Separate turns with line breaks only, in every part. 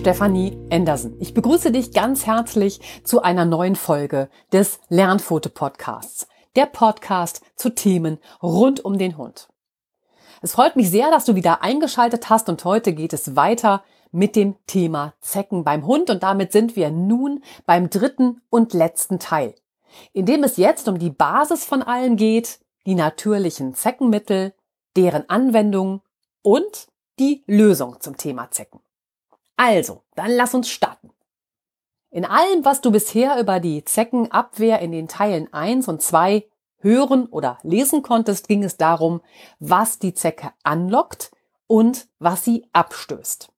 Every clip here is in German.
Stefanie Andersen. Ich begrüße dich ganz herzlich zu einer neuen Folge des Lernfoto-Podcasts. Der Podcast zu Themen rund um den Hund. Es freut mich sehr, dass du wieder eingeschaltet hast und heute geht es weiter mit dem Thema Zecken beim Hund und damit sind wir nun beim dritten und letzten Teil, in dem es jetzt um die Basis von allem geht, die natürlichen Zeckenmittel, deren Anwendung und die Lösung zum Thema Zecken. Also, dann lass uns starten. In allem, was du bisher über die Zeckenabwehr in den Teilen 1 und 2 hören oder lesen konntest, ging es darum, was die Zecke anlockt und was sie abstößt.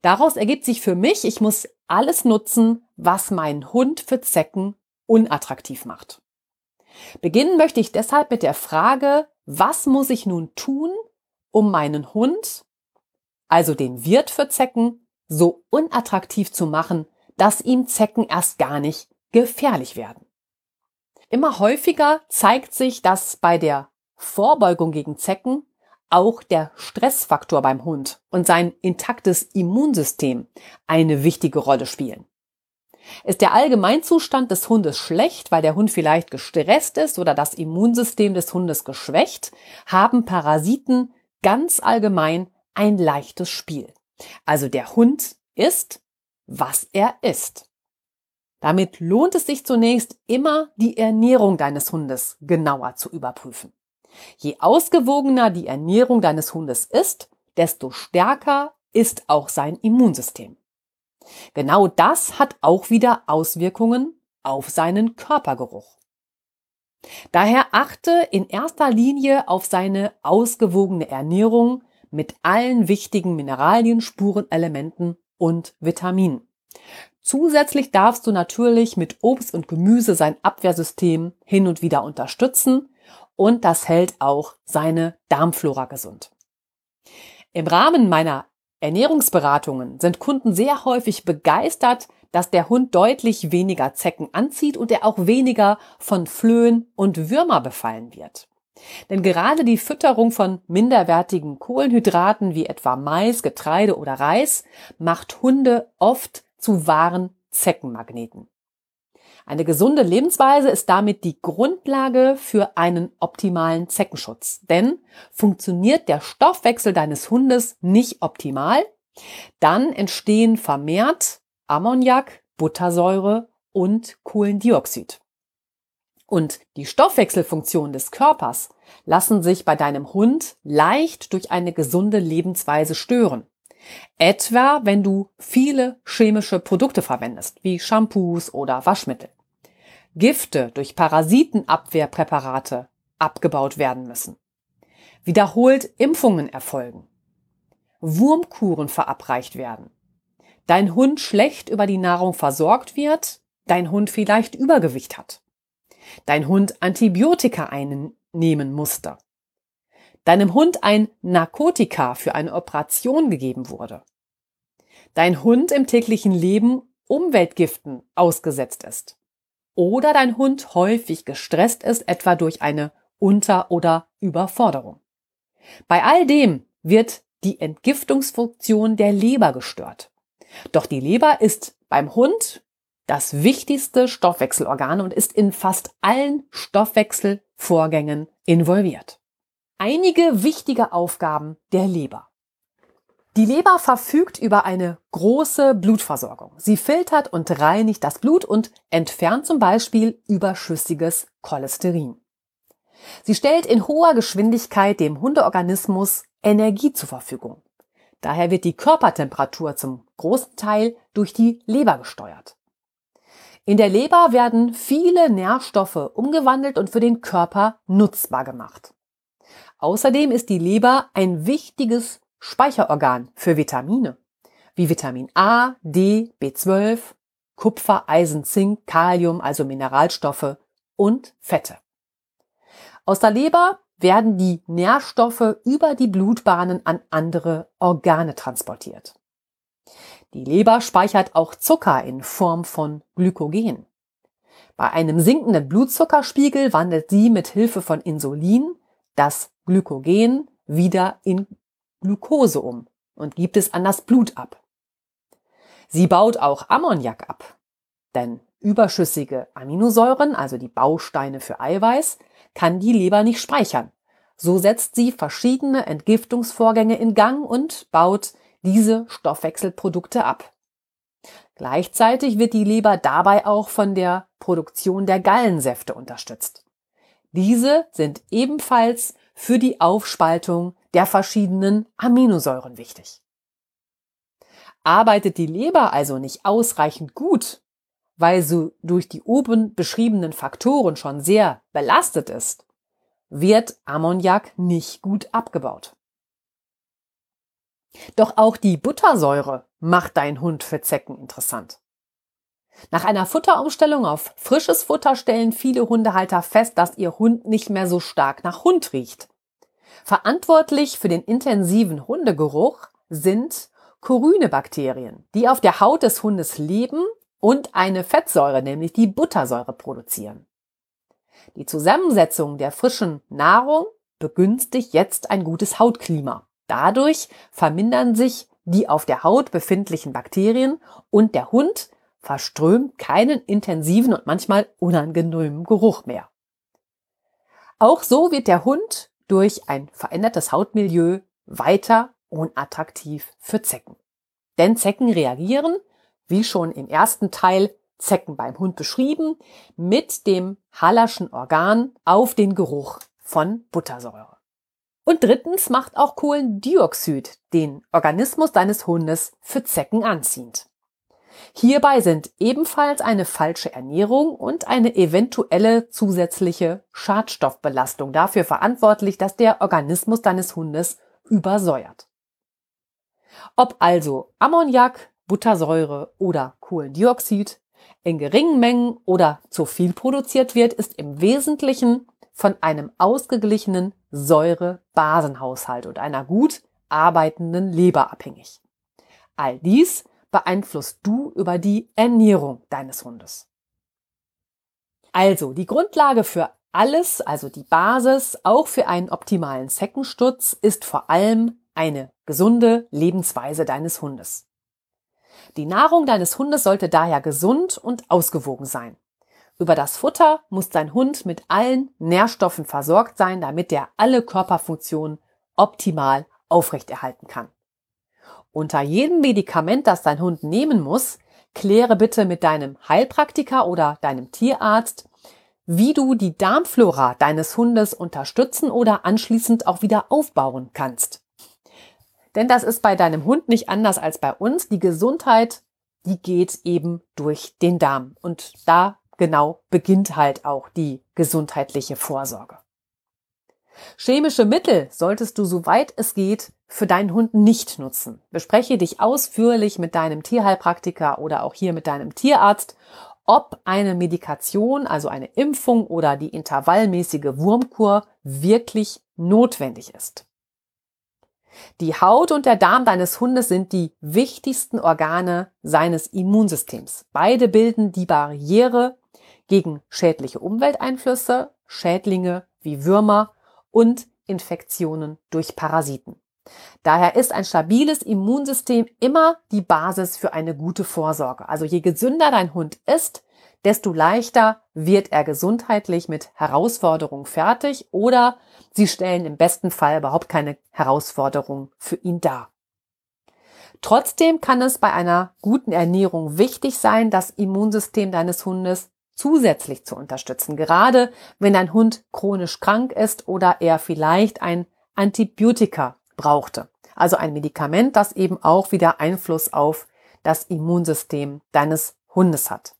Daraus ergibt sich für mich, ich muss alles nutzen, was meinen Hund für Zecken unattraktiv macht. Beginnen möchte ich deshalb mit der Frage, was muss ich nun tun, um meinen Hund, also den Wirt für Zecken, so unattraktiv zu machen, dass ihm Zecken erst gar nicht gefährlich werden. Immer häufiger zeigt sich, dass bei der Vorbeugung gegen Zecken auch der Stressfaktor beim Hund und sein intaktes Immunsystem eine wichtige Rolle spielen. Ist der Allgemeinzustand des Hundes schlecht, weil der Hund vielleicht gestresst ist oder das Immunsystem des Hundes geschwächt, haben Parasiten ganz allgemein ein leichtes Spiel. Also der Hund ist, was er ist. Damit lohnt es sich zunächst immer, die Ernährung deines Hundes genauer zu überprüfen. Je ausgewogener die Ernährung deines Hundes ist, desto stärker ist auch sein Immunsystem. Genau das hat auch wieder Auswirkungen auf seinen Körpergeruch. Daher achte in erster Linie auf seine ausgewogene Ernährung mit allen wichtigen Mineralien, Spurenelementen und Vitaminen. Zusätzlich darfst du natürlich mit Obst und Gemüse sein Abwehrsystem hin und wieder unterstützen und das hält auch seine Darmflora gesund. Im Rahmen meiner Ernährungsberatungen sind Kunden sehr häufig begeistert, dass der Hund deutlich weniger Zecken anzieht und er auch weniger von Flöhen und Würmer befallen wird. Denn gerade die Fütterung von minderwertigen Kohlenhydraten wie etwa Mais, Getreide oder Reis macht Hunde oft zu wahren Zeckenmagneten. Eine gesunde Lebensweise ist damit die Grundlage für einen optimalen Zeckenschutz. Denn funktioniert der Stoffwechsel deines Hundes nicht optimal, dann entstehen vermehrt Ammoniak, Buttersäure und Kohlendioxid. Und die Stoffwechselfunktion des Körpers lassen sich bei deinem Hund leicht durch eine gesunde Lebensweise stören. Etwa, wenn du viele chemische Produkte verwendest, wie Shampoos oder Waschmittel. Gifte durch Parasitenabwehrpräparate abgebaut werden müssen. Wiederholt Impfungen erfolgen. Wurmkuren verabreicht werden. Dein Hund schlecht über die Nahrung versorgt wird, dein Hund vielleicht Übergewicht hat dein Hund Antibiotika einnehmen musste, deinem Hund ein Narkotika für eine Operation gegeben wurde, dein Hund im täglichen Leben Umweltgiften ausgesetzt ist oder dein Hund häufig gestresst ist, etwa durch eine Unter- oder Überforderung. Bei all dem wird die Entgiftungsfunktion der Leber gestört. Doch die Leber ist beim Hund das wichtigste Stoffwechselorgan und ist in fast allen Stoffwechselvorgängen involviert. Einige wichtige Aufgaben der Leber. Die Leber verfügt über eine große Blutversorgung. Sie filtert und reinigt das Blut und entfernt zum Beispiel überschüssiges Cholesterin. Sie stellt in hoher Geschwindigkeit dem Hundeorganismus Energie zur Verfügung. Daher wird die Körpertemperatur zum großen Teil durch die Leber gesteuert. In der Leber werden viele Nährstoffe umgewandelt und für den Körper nutzbar gemacht. Außerdem ist die Leber ein wichtiges Speicherorgan für Vitamine, wie Vitamin A, D, B12, Kupfer, Eisen, Zink, Kalium, also Mineralstoffe und Fette. Aus der Leber werden die Nährstoffe über die Blutbahnen an andere Organe transportiert. Die Leber speichert auch Zucker in Form von Glykogen. Bei einem sinkenden Blutzuckerspiegel wandelt sie mit Hilfe von Insulin das Glykogen wieder in Glucose um und gibt es an das Blut ab. Sie baut auch Ammoniak ab. Denn überschüssige Aminosäuren, also die Bausteine für Eiweiß, kann die Leber nicht speichern. So setzt sie verschiedene Entgiftungsvorgänge in Gang und baut diese Stoffwechselprodukte ab. Gleichzeitig wird die Leber dabei auch von der Produktion der Gallensäfte unterstützt. Diese sind ebenfalls für die Aufspaltung der verschiedenen Aminosäuren wichtig. Arbeitet die Leber also nicht ausreichend gut, weil sie durch die oben beschriebenen Faktoren schon sehr belastet ist, wird Ammoniak nicht gut abgebaut. Doch auch die Buttersäure macht dein Hund für Zecken interessant. Nach einer Futterumstellung auf frisches Futter stellen viele Hundehalter fest, dass ihr Hund nicht mehr so stark nach Hund riecht. Verantwortlich für den intensiven Hundegeruch sind Corynebakterien, die auf der Haut des Hundes leben und eine Fettsäure, nämlich die Buttersäure produzieren. Die Zusammensetzung der frischen Nahrung begünstigt jetzt ein gutes Hautklima. Dadurch vermindern sich die auf der Haut befindlichen Bakterien und der Hund verströmt keinen intensiven und manchmal unangenehmen Geruch mehr. Auch so wird der Hund durch ein verändertes Hautmilieu weiter unattraktiv für Zecken. Denn Zecken reagieren, wie schon im ersten Teil Zecken beim Hund beschrieben, mit dem Hallerschen Organ auf den Geruch von Buttersäure. Und drittens macht auch Kohlendioxid den Organismus deines Hundes für Zecken anziehend. Hierbei sind ebenfalls eine falsche Ernährung und eine eventuelle zusätzliche Schadstoffbelastung dafür verantwortlich, dass der Organismus deines Hundes übersäuert. Ob also Ammoniak, Buttersäure oder Kohlendioxid in geringen Mengen oder zu viel produziert wird, ist im Wesentlichen von einem ausgeglichenen Säure-Basenhaushalt und einer gut arbeitenden Leber abhängig. All dies beeinflusst du über die Ernährung deines Hundes. Also die Grundlage für alles, also die Basis, auch für einen optimalen Zeckensturz, ist vor allem eine gesunde Lebensweise deines Hundes. Die Nahrung deines Hundes sollte daher gesund und ausgewogen sein. Über das Futter muss dein Hund mit allen Nährstoffen versorgt sein, damit er alle Körperfunktionen optimal aufrechterhalten kann. Unter jedem Medikament, das dein Hund nehmen muss, kläre bitte mit deinem Heilpraktiker oder deinem Tierarzt, wie du die Darmflora deines Hundes unterstützen oder anschließend auch wieder aufbauen kannst. Denn das ist bei deinem Hund nicht anders als bei uns. Die Gesundheit, die geht eben durch den Darm. Und da genau beginnt halt auch die gesundheitliche Vorsorge. Chemische Mittel solltest du, soweit es geht, für deinen Hund nicht nutzen. Bespreche dich ausführlich mit deinem Tierheilpraktiker oder auch hier mit deinem Tierarzt, ob eine Medikation, also eine Impfung oder die intervallmäßige Wurmkur wirklich notwendig ist. Die Haut und der Darm deines Hundes sind die wichtigsten Organe seines Immunsystems. Beide bilden die Barriere gegen schädliche Umwelteinflüsse, Schädlinge wie Würmer und Infektionen durch Parasiten. Daher ist ein stabiles Immunsystem immer die Basis für eine gute Vorsorge. Also je gesünder dein Hund ist, desto leichter wird er gesundheitlich mit Herausforderungen fertig oder sie stellen im besten Fall überhaupt keine Herausforderung für ihn dar. Trotzdem kann es bei einer guten Ernährung wichtig sein, das Immunsystem deines Hundes zusätzlich zu unterstützen, gerade wenn dein Hund chronisch krank ist oder er vielleicht ein Antibiotika brauchte. Also ein Medikament, das eben auch wieder Einfluss auf das Immunsystem deines Hundes hat.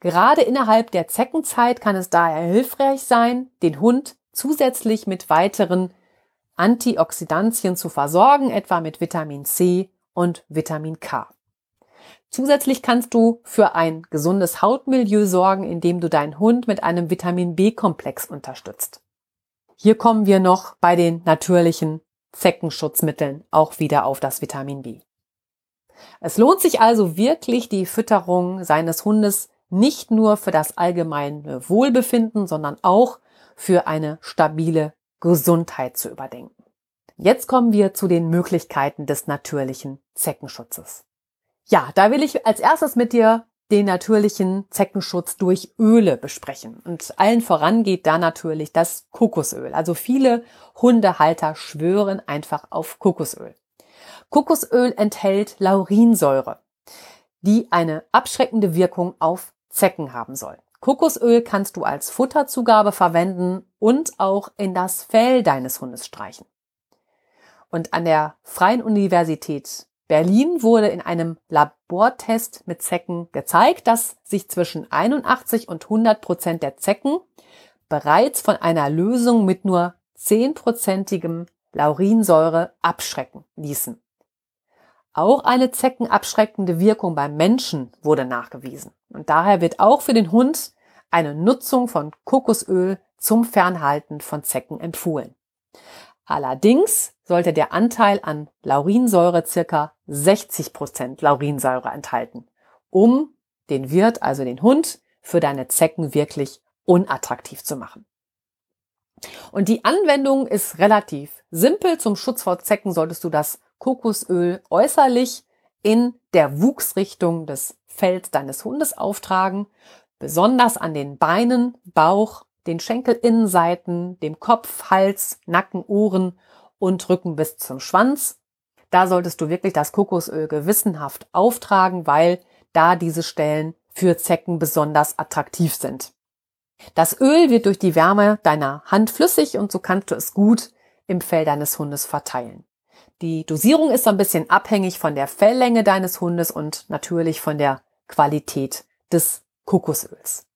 Gerade innerhalb der Zeckenzeit kann es daher hilfreich sein, den Hund zusätzlich mit weiteren Antioxidantien zu versorgen, etwa mit Vitamin C und Vitamin K. Zusätzlich kannst du für ein gesundes Hautmilieu sorgen, indem du deinen Hund mit einem Vitamin B-Komplex unterstützt. Hier kommen wir noch bei den natürlichen Zeckenschutzmitteln auch wieder auf das Vitamin B. Es lohnt sich also wirklich, die Fütterung seines Hundes nicht nur für das allgemeine Wohlbefinden, sondern auch für eine stabile Gesundheit zu überdenken. Jetzt kommen wir zu den Möglichkeiten des natürlichen Zeckenschutzes. Ja, da will ich als erstes mit dir den natürlichen Zeckenschutz durch Öle besprechen. Und allen voran geht da natürlich das Kokosöl. Also viele Hundehalter schwören einfach auf Kokosöl. Kokosöl enthält Laurinsäure, die eine abschreckende Wirkung auf Zecken haben soll. Kokosöl kannst du als Futterzugabe verwenden und auch in das Fell deines Hundes streichen. Und an der Freien Universität Berlin wurde in einem Labortest mit Zecken gezeigt, dass sich zwischen 81 und 100 Prozent der Zecken bereits von einer Lösung mit nur 10-prozentigem Laurinsäure abschrecken ließen. Auch eine zeckenabschreckende Wirkung beim Menschen wurde nachgewiesen. Und daher wird auch für den Hund eine Nutzung von Kokosöl zum Fernhalten von Zecken empfohlen. Allerdings sollte der Anteil an Laurinsäure circa 60 Prozent Laurinsäure enthalten, um den Wirt, also den Hund, für deine Zecken wirklich unattraktiv zu machen. Und die Anwendung ist relativ simpel. Zum Schutz vor Zecken solltest du das Kokosöl äußerlich in der Wuchsrichtung des Fells deines Hundes auftragen, besonders an den Beinen, Bauch, den Schenkelinnenseiten, dem Kopf, Hals, Nacken, Ohren und Rücken bis zum Schwanz. Da solltest du wirklich das Kokosöl gewissenhaft auftragen, weil da diese Stellen für Zecken besonders attraktiv sind. Das Öl wird durch die Wärme deiner Hand flüssig und so kannst du es gut im Fell deines Hundes verteilen. Die Dosierung ist so ein bisschen abhängig von der Felllänge deines Hundes und natürlich von der Qualität des Kokosöls.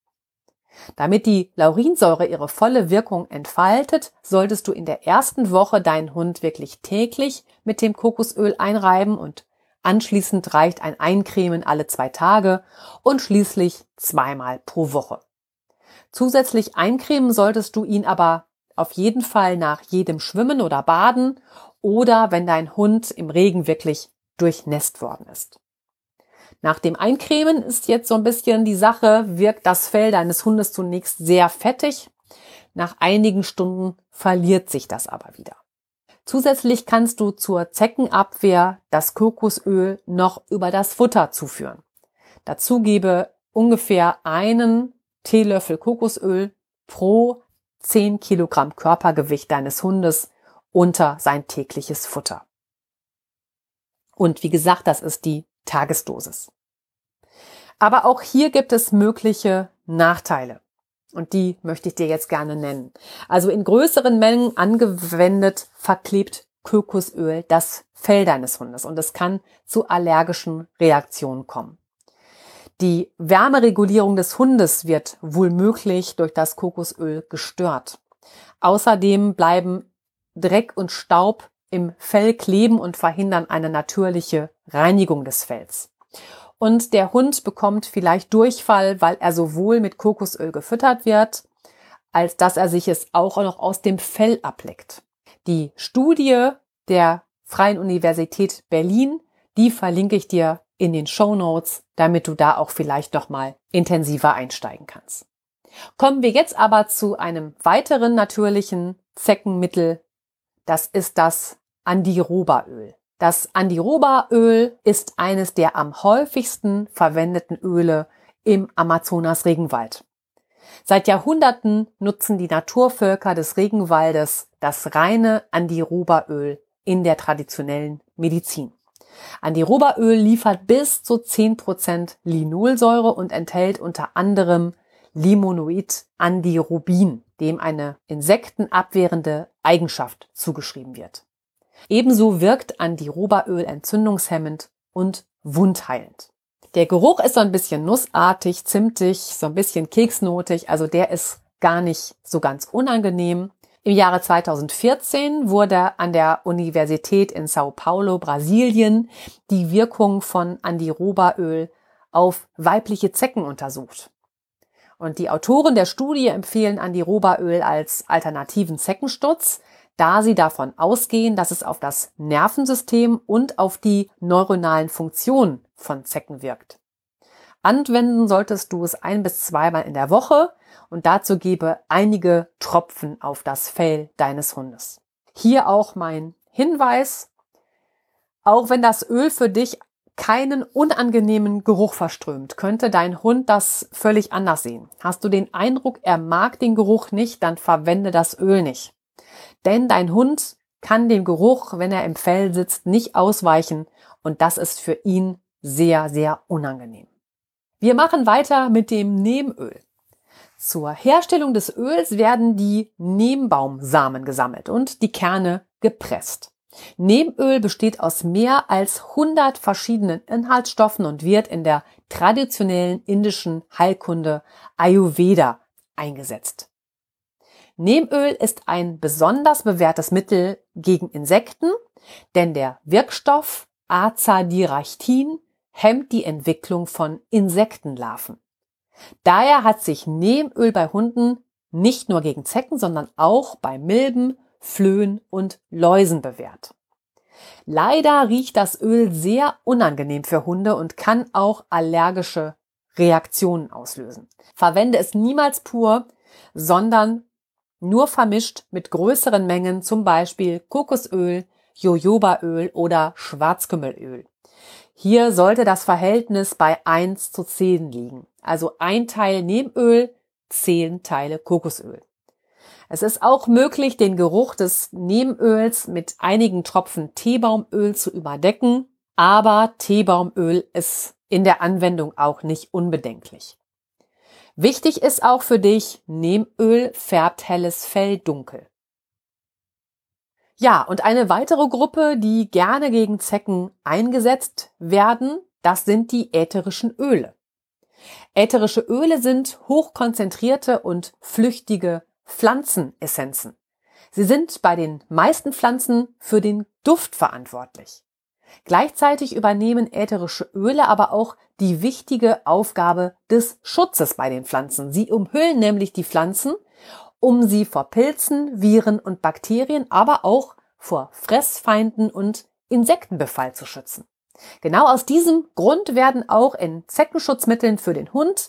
Damit die Laurinsäure ihre volle Wirkung entfaltet, solltest du in der ersten Woche deinen Hund wirklich täglich mit dem Kokosöl einreiben und anschließend reicht ein Eincremen alle zwei Tage und schließlich zweimal pro Woche. Zusätzlich eincremen solltest du ihn aber auf jeden Fall nach jedem Schwimmen oder Baden oder wenn dein Hund im Regen wirklich durchnässt worden ist. Nach dem Eincremen ist jetzt so ein bisschen die Sache, wirkt das Fell deines Hundes zunächst sehr fettig. Nach einigen Stunden verliert sich das aber wieder. Zusätzlich kannst du zur Zeckenabwehr das Kokosöl noch über das Futter zuführen. Dazu gebe ungefähr einen Teelöffel Kokosöl pro 10 Kilogramm Körpergewicht deines Hundes unter sein tägliches Futter. Und wie gesagt, das ist die Tagesdosis. Aber auch hier gibt es mögliche Nachteile. Und die möchte ich dir jetzt gerne nennen. Also in größeren Mengen angewendet verklebt Kokosöl das Fell deines Hundes und es kann zu allergischen Reaktionen kommen. Die Wärmeregulierung des Hundes wird wohl möglich durch das Kokosöl gestört. Außerdem bleiben Dreck und Staub im Fell kleben und verhindern eine natürliche Reinigung des Fells. Und der Hund bekommt vielleicht Durchfall, weil er sowohl mit Kokosöl gefüttert wird, als dass er sich es auch noch aus dem Fell ableckt. Die Studie der Freien Universität Berlin, die verlinke ich dir in den Show Notes, damit du da auch vielleicht noch mal intensiver einsteigen kannst. Kommen wir jetzt aber zu einem weiteren natürlichen Zeckenmittel. Das ist das Andirobaöl. Das Andirobaöl ist eines der am häufigsten verwendeten Öle im Amazonas-Regenwald. Seit Jahrhunderten nutzen die Naturvölker des Regenwaldes das reine Andirobaöl in der traditionellen Medizin. Andirobaöl liefert bis zu 10% Linolsäure und enthält unter anderem Limonoid Andirobin, dem eine insektenabwehrende Eigenschaft zugeschrieben wird. Ebenso wirkt Andirobaöl entzündungshemmend und wundheilend. Der Geruch ist so ein bisschen nussartig, zimtig, so ein bisschen keksnotig, also der ist gar nicht so ganz unangenehm. Im Jahre 2014 wurde an der Universität in Sao Paulo, Brasilien, die Wirkung von Andirobaöl auf weibliche Zecken untersucht. Und die Autoren der Studie empfehlen Andirobaöl als alternativen Zeckenstutz, da sie davon ausgehen, dass es auf das Nervensystem und auf die neuronalen Funktionen von Zecken wirkt. Anwenden solltest du es ein bis zweimal in der Woche und dazu gebe einige Tropfen auf das Fell deines Hundes. Hier auch mein Hinweis. Auch wenn das Öl für dich keinen unangenehmen Geruch verströmt, könnte dein Hund das völlig anders sehen. Hast du den Eindruck, er mag den Geruch nicht, dann verwende das Öl nicht. Denn dein Hund kann dem Geruch, wenn er im Fell sitzt, nicht ausweichen und das ist für ihn sehr, sehr unangenehm. Wir machen weiter mit dem Nehmöl. Zur Herstellung des Öls werden die Nehmbaumsamen gesammelt und die Kerne gepresst. Nehmöl besteht aus mehr als 100 verschiedenen Inhaltsstoffen und wird in der traditionellen indischen Heilkunde Ayurveda eingesetzt. Nehmöl ist ein besonders bewährtes Mittel gegen Insekten, denn der Wirkstoff Azadirachtin hemmt die Entwicklung von Insektenlarven. Daher hat sich Nehmöl bei Hunden nicht nur gegen Zecken, sondern auch bei Milben, Flöhen und Läusen bewährt. Leider riecht das Öl sehr unangenehm für Hunde und kann auch allergische Reaktionen auslösen. Verwende es niemals pur, sondern nur vermischt mit größeren Mengen, zum Beispiel Kokosöl, Jojobaöl oder Schwarzkümmelöl. Hier sollte das Verhältnis bei 1 zu 10 liegen. Also ein Teil Nehmöl, 10 Teile Kokosöl. Es ist auch möglich, den Geruch des Nehmöls mit einigen Tropfen Teebaumöl zu überdecken, aber Teebaumöl ist in der Anwendung auch nicht unbedenklich. Wichtig ist auch für dich, Nehmöl färbt helles Fell dunkel. Ja, und eine weitere Gruppe, die gerne gegen Zecken eingesetzt werden, das sind die ätherischen Öle. Ätherische Öle sind hochkonzentrierte und flüchtige Pflanzenessenzen. Sie sind bei den meisten Pflanzen für den Duft verantwortlich. Gleichzeitig übernehmen ätherische Öle aber auch die wichtige Aufgabe des Schutzes bei den Pflanzen. Sie umhüllen nämlich die Pflanzen, um sie vor Pilzen, Viren und Bakterien, aber auch vor Fressfeinden und Insektenbefall zu schützen. Genau aus diesem Grund werden auch in Zeckenschutzmitteln für den Hund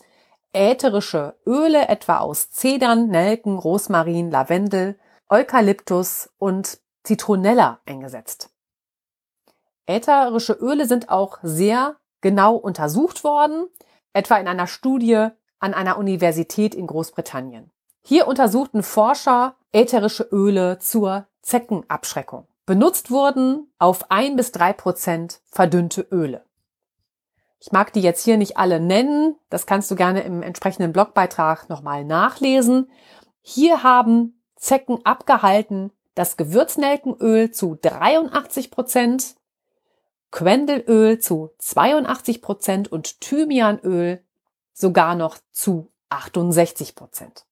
ätherische Öle etwa aus Zedern, Nelken, Rosmarin, Lavendel, Eukalyptus und Zitronella eingesetzt. Ätherische Öle sind auch sehr genau untersucht worden, etwa in einer Studie an einer Universität in Großbritannien. Hier untersuchten Forscher ätherische Öle zur Zeckenabschreckung. Benutzt wurden auf ein bis drei Prozent verdünnte Öle. Ich mag die jetzt hier nicht alle nennen. Das kannst du gerne im entsprechenden Blogbeitrag nochmal nachlesen. Hier haben Zecken abgehalten das Gewürznelkenöl zu 83 Prozent, Quendelöl zu 82 Prozent und Thymianöl sogar noch zu 68 Prozent.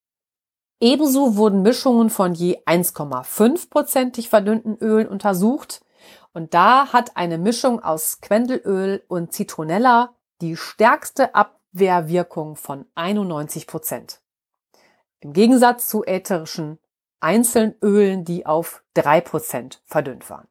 Ebenso wurden Mischungen von je 1,5 prozentig verdünnten Ölen untersucht und da hat eine Mischung aus Quendelöl und Zitronella die stärkste Abwehrwirkung von 91 Prozent. Im Gegensatz zu ätherischen einzelnen Ölen, die auf drei Prozent verdünnt waren.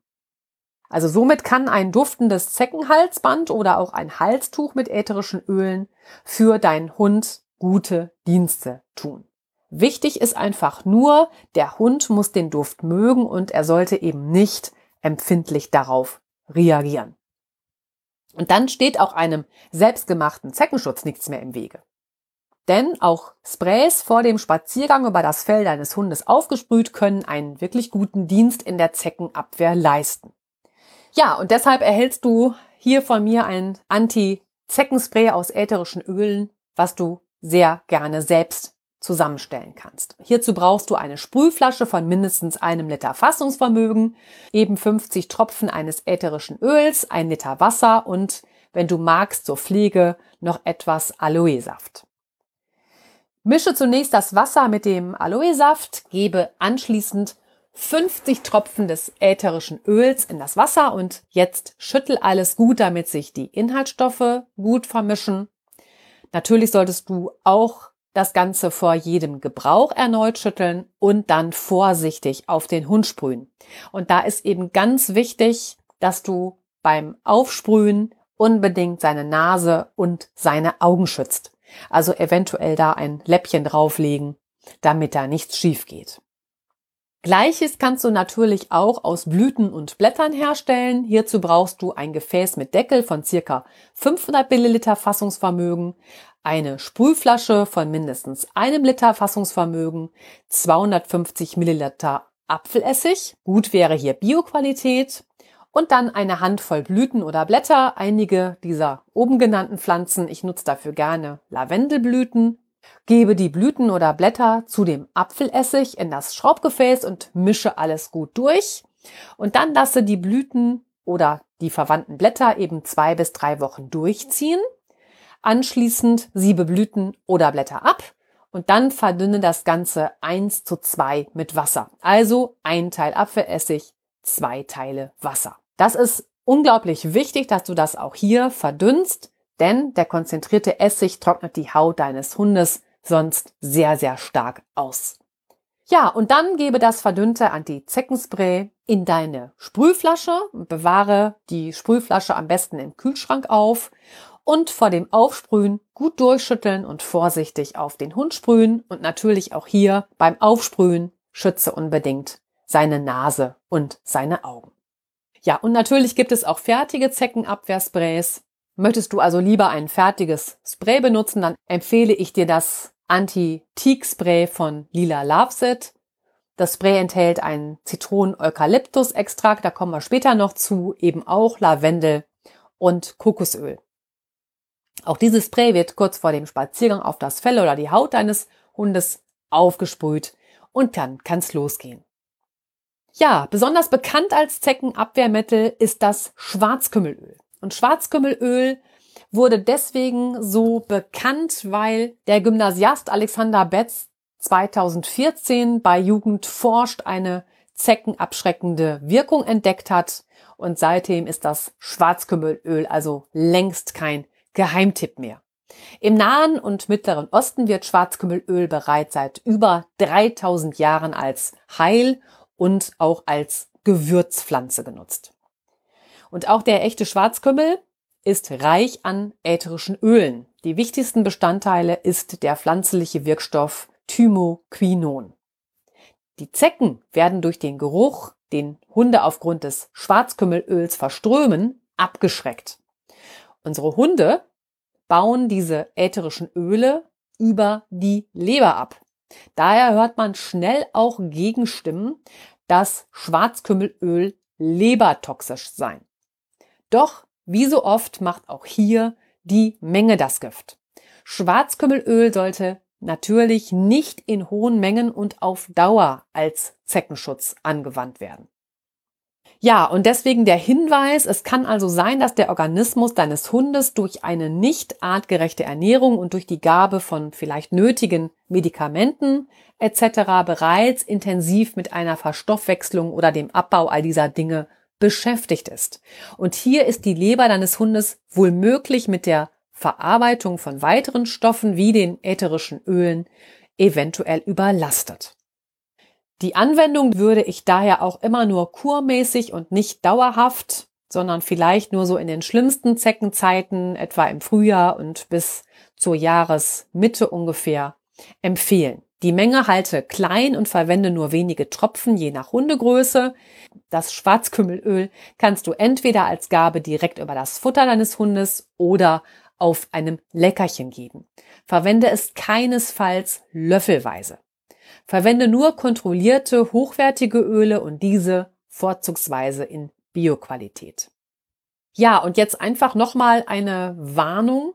Also somit kann ein duftendes Zeckenhalsband oder auch ein Halstuch mit ätherischen Ölen für deinen Hund gute Dienste tun. Wichtig ist einfach nur, der Hund muss den Duft mögen und er sollte eben nicht empfindlich darauf reagieren. Und dann steht auch einem selbstgemachten Zeckenschutz nichts mehr im Wege. Denn auch Sprays vor dem Spaziergang über das Fell deines Hundes aufgesprüht können einen wirklich guten Dienst in der Zeckenabwehr leisten. Ja, und deshalb erhältst du hier von mir ein Anti-Zeckenspray aus ätherischen Ölen, was du sehr gerne selbst zusammenstellen kannst. Hierzu brauchst du eine Sprühflasche von mindestens einem Liter Fassungsvermögen, eben 50 Tropfen eines ätherischen Öls, ein Liter Wasser und, wenn du magst, zur Pflege noch etwas Aloesaft. Mische zunächst das Wasser mit dem Aloesaft, gebe anschließend 50 Tropfen des ätherischen Öls in das Wasser und jetzt schüttel alles gut, damit sich die Inhaltsstoffe gut vermischen. Natürlich solltest du auch das Ganze vor jedem Gebrauch erneut schütteln und dann vorsichtig auf den Hund sprühen. Und da ist eben ganz wichtig, dass du beim Aufsprühen unbedingt seine Nase und seine Augen schützt. Also eventuell da ein Läppchen drauflegen, damit da nichts schief geht. Gleiches kannst du natürlich auch aus Blüten und Blättern herstellen. Hierzu brauchst du ein Gefäß mit Deckel von circa 500 Milliliter Fassungsvermögen, eine Sprühflasche von mindestens einem Liter Fassungsvermögen, 250 Milliliter Apfelessig, gut wäre hier Bioqualität, und dann eine Handvoll Blüten oder Blätter, einige dieser oben genannten Pflanzen. Ich nutze dafür gerne Lavendelblüten, Gebe die Blüten oder Blätter zu dem Apfelessig in das Schraubgefäß und mische alles gut durch. Und dann lasse die Blüten oder die verwandten Blätter eben zwei bis drei Wochen durchziehen. Anschließend siebe Blüten oder Blätter ab und dann verdünne das Ganze eins zu zwei mit Wasser. Also ein Teil Apfelessig, zwei Teile Wasser. Das ist unglaublich wichtig, dass du das auch hier verdünnst, denn der konzentrierte Essig trocknet die Haut deines Hundes sonst sehr, sehr stark aus. Ja, und dann gebe das verdünnte Anti-Zeckenspray in deine Sprühflasche und bewahre die Sprühflasche am besten im Kühlschrank auf und vor dem Aufsprühen gut durchschütteln und vorsichtig auf den Hund sprühen und natürlich auch hier beim Aufsprühen schütze unbedingt seine Nase und seine Augen. Ja, und natürlich gibt es auch fertige Zeckenabwehrsprays. Möchtest du also lieber ein fertiges Spray benutzen, dann empfehle ich dir das Anti-Teak-Spray von Lila Loveset. Das Spray enthält einen Zitronen-Eukalyptus-Extrakt, da kommen wir später noch zu, eben auch Lavendel und Kokosöl. Auch dieses Spray wird kurz vor dem Spaziergang auf das Fell oder die Haut deines Hundes aufgesprüht und dann kann's losgehen. Ja, besonders bekannt als Zeckenabwehrmittel ist das Schwarzkümmelöl. Und Schwarzkümmelöl wurde deswegen so bekannt, weil der Gymnasiast Alexander Betz 2014 bei Jugend forscht eine zeckenabschreckende Wirkung entdeckt hat und seitdem ist das Schwarzkümmelöl also längst kein Geheimtipp mehr. Im Nahen und Mittleren Osten wird Schwarzkümmelöl bereits seit über 3000 Jahren als Heil- und auch als Gewürzpflanze genutzt. Und auch der echte Schwarzkümmel ist reich an ätherischen Ölen. Die wichtigsten Bestandteile ist der pflanzliche Wirkstoff Thymoquinon. Die Zecken werden durch den Geruch, den Hunde aufgrund des Schwarzkümmelöls verströmen, abgeschreckt. Unsere Hunde bauen diese ätherischen Öle über die Leber ab. Daher hört man schnell auch Gegenstimmen, dass Schwarzkümmelöl lebertoxisch sein. Doch wie so oft macht auch hier die Menge das Gift. Schwarzkümmelöl sollte natürlich nicht in hohen Mengen und auf Dauer als Zeckenschutz angewandt werden. Ja, und deswegen der Hinweis, es kann also sein, dass der Organismus deines Hundes durch eine nicht artgerechte Ernährung und durch die Gabe von vielleicht nötigen Medikamenten etc. bereits intensiv mit einer Verstoffwechslung oder dem Abbau all dieser Dinge beschäftigt ist. Und hier ist die Leber deines Hundes wohl möglich mit der Verarbeitung von weiteren Stoffen wie den ätherischen Ölen eventuell überlastet. Die Anwendung würde ich daher auch immer nur kurmäßig und nicht dauerhaft, sondern vielleicht nur so in den schlimmsten Zeckenzeiten, etwa im Frühjahr und bis zur Jahresmitte ungefähr, empfehlen. Die Menge halte klein und verwende nur wenige Tropfen je nach Hundegröße. Das Schwarzkümmelöl kannst du entweder als Gabe direkt über das Futter deines Hundes oder auf einem Leckerchen geben. Verwende es keinesfalls löffelweise. Verwende nur kontrollierte, hochwertige Öle und diese vorzugsweise in Bioqualität. Ja, und jetzt einfach nochmal eine Warnung.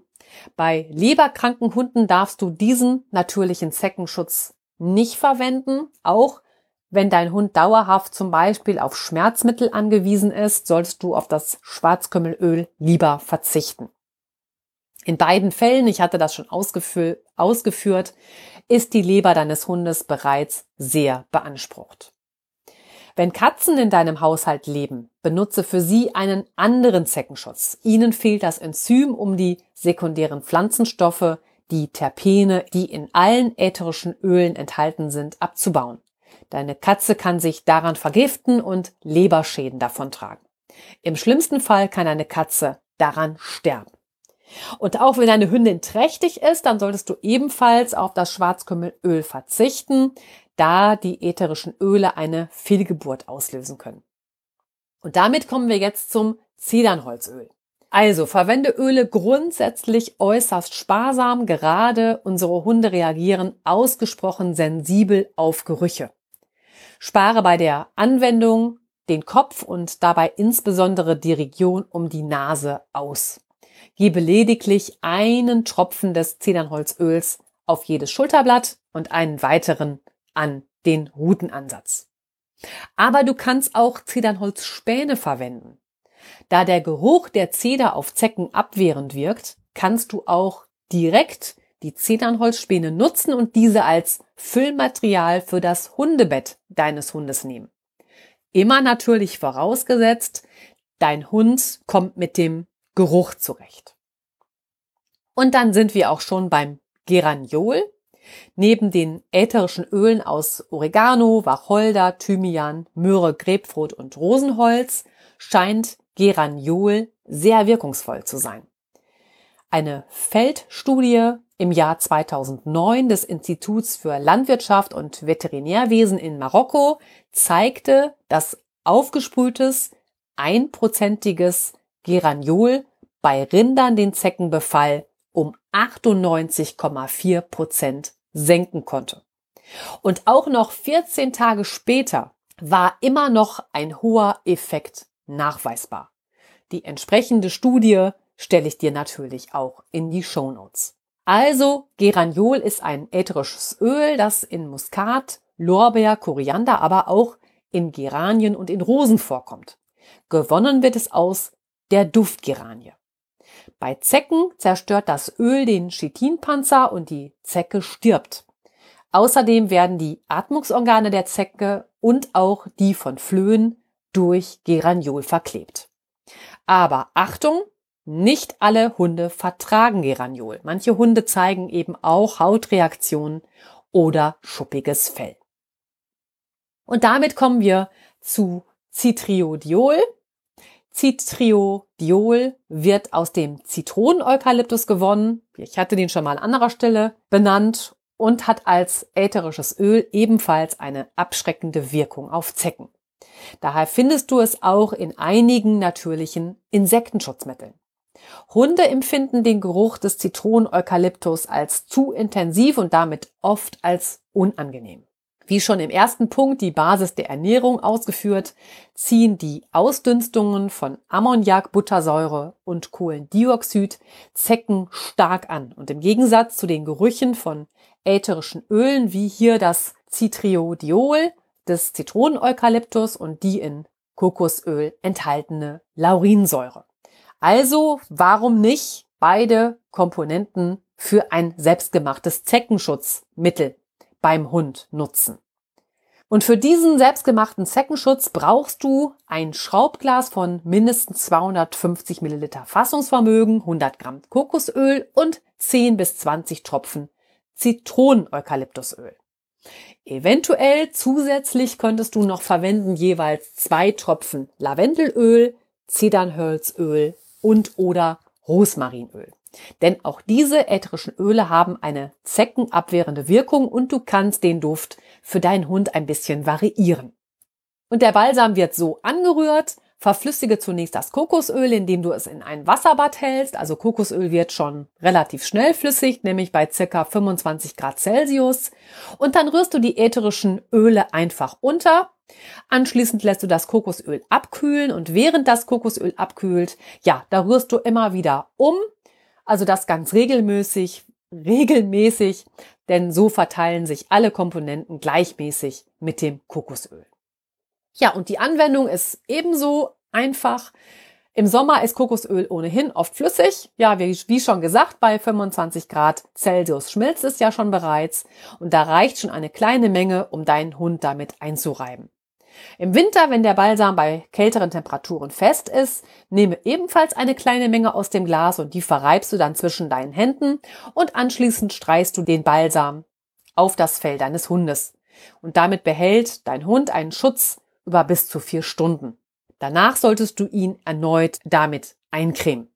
Bei leberkranken Hunden darfst du diesen natürlichen Zeckenschutz nicht verwenden. Auch wenn dein Hund dauerhaft zum Beispiel auf Schmerzmittel angewiesen ist, solltest du auf das Schwarzkümmelöl lieber verzichten. In beiden Fällen, ich hatte das schon ausgeführt, ist die Leber deines Hundes bereits sehr beansprucht. Wenn Katzen in deinem Haushalt leben, benutze für sie einen anderen Zeckenschutz. Ihnen fehlt das Enzym, um die sekundären Pflanzenstoffe, die Terpene, die in allen ätherischen Ölen enthalten sind, abzubauen. Deine Katze kann sich daran vergiften und Leberschäden davontragen. Im schlimmsten Fall kann eine Katze daran sterben. Und auch wenn deine Hündin trächtig ist, dann solltest du ebenfalls auf das Schwarzkümmelöl verzichten, da die ätherischen Öle eine Fehlgeburt auslösen können. Und damit kommen wir jetzt zum Zedernholzöl. Also verwende Öle grundsätzlich äußerst sparsam, gerade unsere Hunde reagieren ausgesprochen sensibel auf Gerüche. Spare bei der Anwendung den Kopf und dabei insbesondere die Region um die Nase aus. Gebe lediglich einen Tropfen des Zedernholzöls auf jedes Schulterblatt und einen weiteren an den Rutenansatz. Aber du kannst auch Zedernholzspäne verwenden. Da der Geruch der Zeder auf Zecken abwehrend wirkt, kannst du auch direkt die Zedernholzspäne nutzen und diese als Füllmaterial für das Hundebett deines Hundes nehmen. Immer natürlich vorausgesetzt, dein Hund kommt mit dem Geruch zurecht. Und dann sind wir auch schon beim Geraniol. Neben den ätherischen Ölen aus Oregano, Wacholder, Thymian, Möhre, Grapefruit und Rosenholz scheint Geraniol sehr wirkungsvoll zu sein. Eine Feldstudie im Jahr 2009 des Instituts für Landwirtschaft und Veterinärwesen in Marokko zeigte, dass aufgesprühtes, einprozentiges Geraniol bei Rindern den Zeckenbefall 98,4 Prozent senken konnte. Und auch noch 14 Tage später war immer noch ein hoher Effekt nachweisbar. Die entsprechende Studie stelle ich dir natürlich auch in die Show. Also, Geraniol ist ein ätherisches Öl, das in Muskat, Lorbeer, Koriander, aber auch in Geranien und in Rosen vorkommt. Gewonnen wird es aus der Duftgeranie. Bei Zecken zerstört das Öl den Chitinpanzer und die Zecke stirbt. Außerdem werden die Atmungsorgane der Zecke und auch die von Flöhen durch Geraniol verklebt. Aber Achtung, nicht alle Hunde vertragen Geraniol. Manche Hunde zeigen eben auch Hautreaktionen oder schuppiges Fell. Und damit kommen wir zu Citriodiol. Citriodiol wird aus dem Zitroneneukalyptus gewonnen. Ich hatte den schon mal an anderer Stelle benannt und hat als ätherisches Öl ebenfalls eine abschreckende Wirkung auf Zecken. Daher findest du es auch in einigen natürlichen Insektenschutzmitteln. Hunde empfinden den Geruch des Zitroneneukalyptus als zu intensiv und damit oft als unangenehm. Wie schon im ersten Punkt die Basis der Ernährung ausgeführt, ziehen die Ausdünstungen von Ammoniak, Buttersäure und Kohlendioxid Zecken stark an. Und im Gegensatz zu den Gerüchen von ätherischen Ölen, wie hier das Citriodiol des Zitroneneukalyptus und die in Kokosöl enthaltene Laurinsäure. Also warum nicht beide Komponenten für ein selbstgemachtes Zeckenschutzmittel beim Hund nutzen? Und für diesen selbstgemachten Zeckenschutz brauchst du ein Schraubglas von mindestens 250 Milliliter Fassungsvermögen, 100 Gramm Kokosöl und 10 bis 20 Tropfen Zitroneneukalyptusöl. Eventuell zusätzlich könntest du noch verwenden jeweils zwei Tropfen Lavendelöl, Zedernhölzöl und oder Rosmarinöl. Denn auch diese ätherischen Öle haben eine zeckenabwehrende Wirkung und du kannst den Duft für deinen Hund ein bisschen variieren. Und der Balsam wird so angerührt, verflüssige zunächst das Kokosöl, indem du es in ein Wasserbad hältst. Also Kokosöl wird schon relativ schnell flüssig, nämlich bei circa 25 Grad Celsius. Und dann rührst du die ätherischen Öle einfach unter Anschließend lässt du das Kokosöl abkühlen und während das Kokosöl abkühlt, ja, da rührst du immer wieder um. Also das ganz regelmäßig, regelmäßig, denn so verteilen sich alle Komponenten gleichmäßig mit dem Kokosöl. Ja, und die Anwendung ist ebenso einfach. Im Sommer ist Kokosöl ohnehin oft flüssig. Ja, wie, wie, schon gesagt, bei 25 Grad Celsius schmilzt es ja schon bereits. Und da reicht schon eine kleine Menge, um deinen Hund damit einzureiben. Im Winter, wenn der Balsam bei kälteren Temperaturen fest ist, nehme ebenfalls eine kleine Menge aus dem Glas und die verreibst du dann zwischen deinen Händen und anschließend streichst du den Balsam auf das Fell deines Hundes. Und damit behält dein Hund einen Schutz über bis zu vier Stunden. Danach solltest du ihn erneut damit eincremen.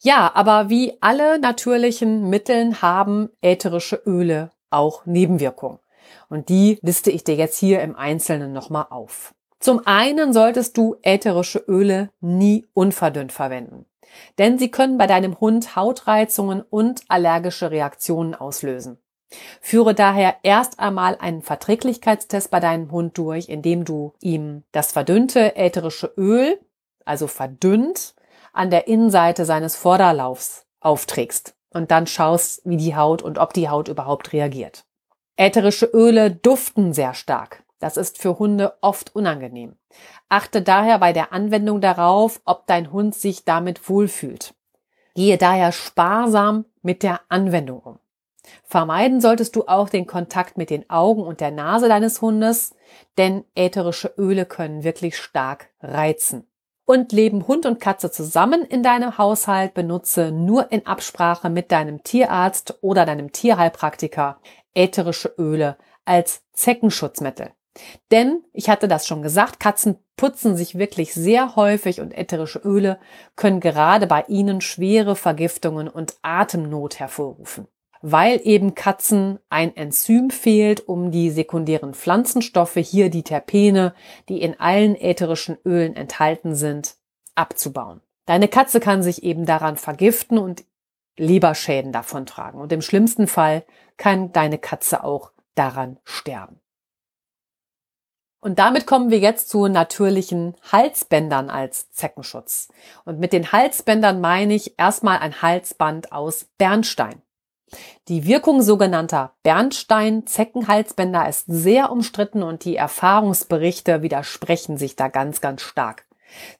Ja, aber wie alle natürlichen Mitteln haben ätherische Öle auch Nebenwirkungen. Und die liste ich dir jetzt hier im Einzelnen nochmal auf. Zum einen solltest du ätherische Öle nie unverdünnt verwenden. Denn sie können bei deinem Hund Hautreizungen und allergische Reaktionen auslösen. Führe daher erst einmal einen Verträglichkeitstest bei deinem Hund durch, indem du ihm das verdünnte ätherische Öl, also verdünnt, an der Innenseite seines Vorderlaufs aufträgst und dann schaust, wie die Haut und ob die Haut überhaupt reagiert. Ätherische Öle duften sehr stark. Das ist für Hunde oft unangenehm. Achte daher bei der Anwendung darauf, ob dein Hund sich damit wohlfühlt. Gehe daher sparsam mit der Anwendung um. Vermeiden solltest du auch den Kontakt mit den Augen und der Nase deines Hundes, denn ätherische Öle können wirklich stark reizen. Und leben Hund und Katze zusammen in deinem Haushalt, benutze nur in Absprache mit deinem Tierarzt oder deinem Tierheilpraktiker ätherische Öle als Zeckenschutzmittel. Denn, ich hatte das schon gesagt, Katzen putzen sich wirklich sehr häufig und ätherische Öle können gerade bei ihnen schwere Vergiftungen und Atemnot hervorrufen weil eben Katzen ein Enzym fehlt, um die sekundären Pflanzenstoffe, hier die Terpene, die in allen ätherischen Ölen enthalten sind, abzubauen. Deine Katze kann sich eben daran vergiften und Leberschäden davontragen. Und im schlimmsten Fall kann deine Katze auch daran sterben. Und damit kommen wir jetzt zu natürlichen Halsbändern als Zeckenschutz. Und mit den Halsbändern meine ich erstmal ein Halsband aus Bernstein. Die Wirkung sogenannter Bernstein-Zeckenhalsbänder ist sehr umstritten und die Erfahrungsberichte widersprechen sich da ganz, ganz stark.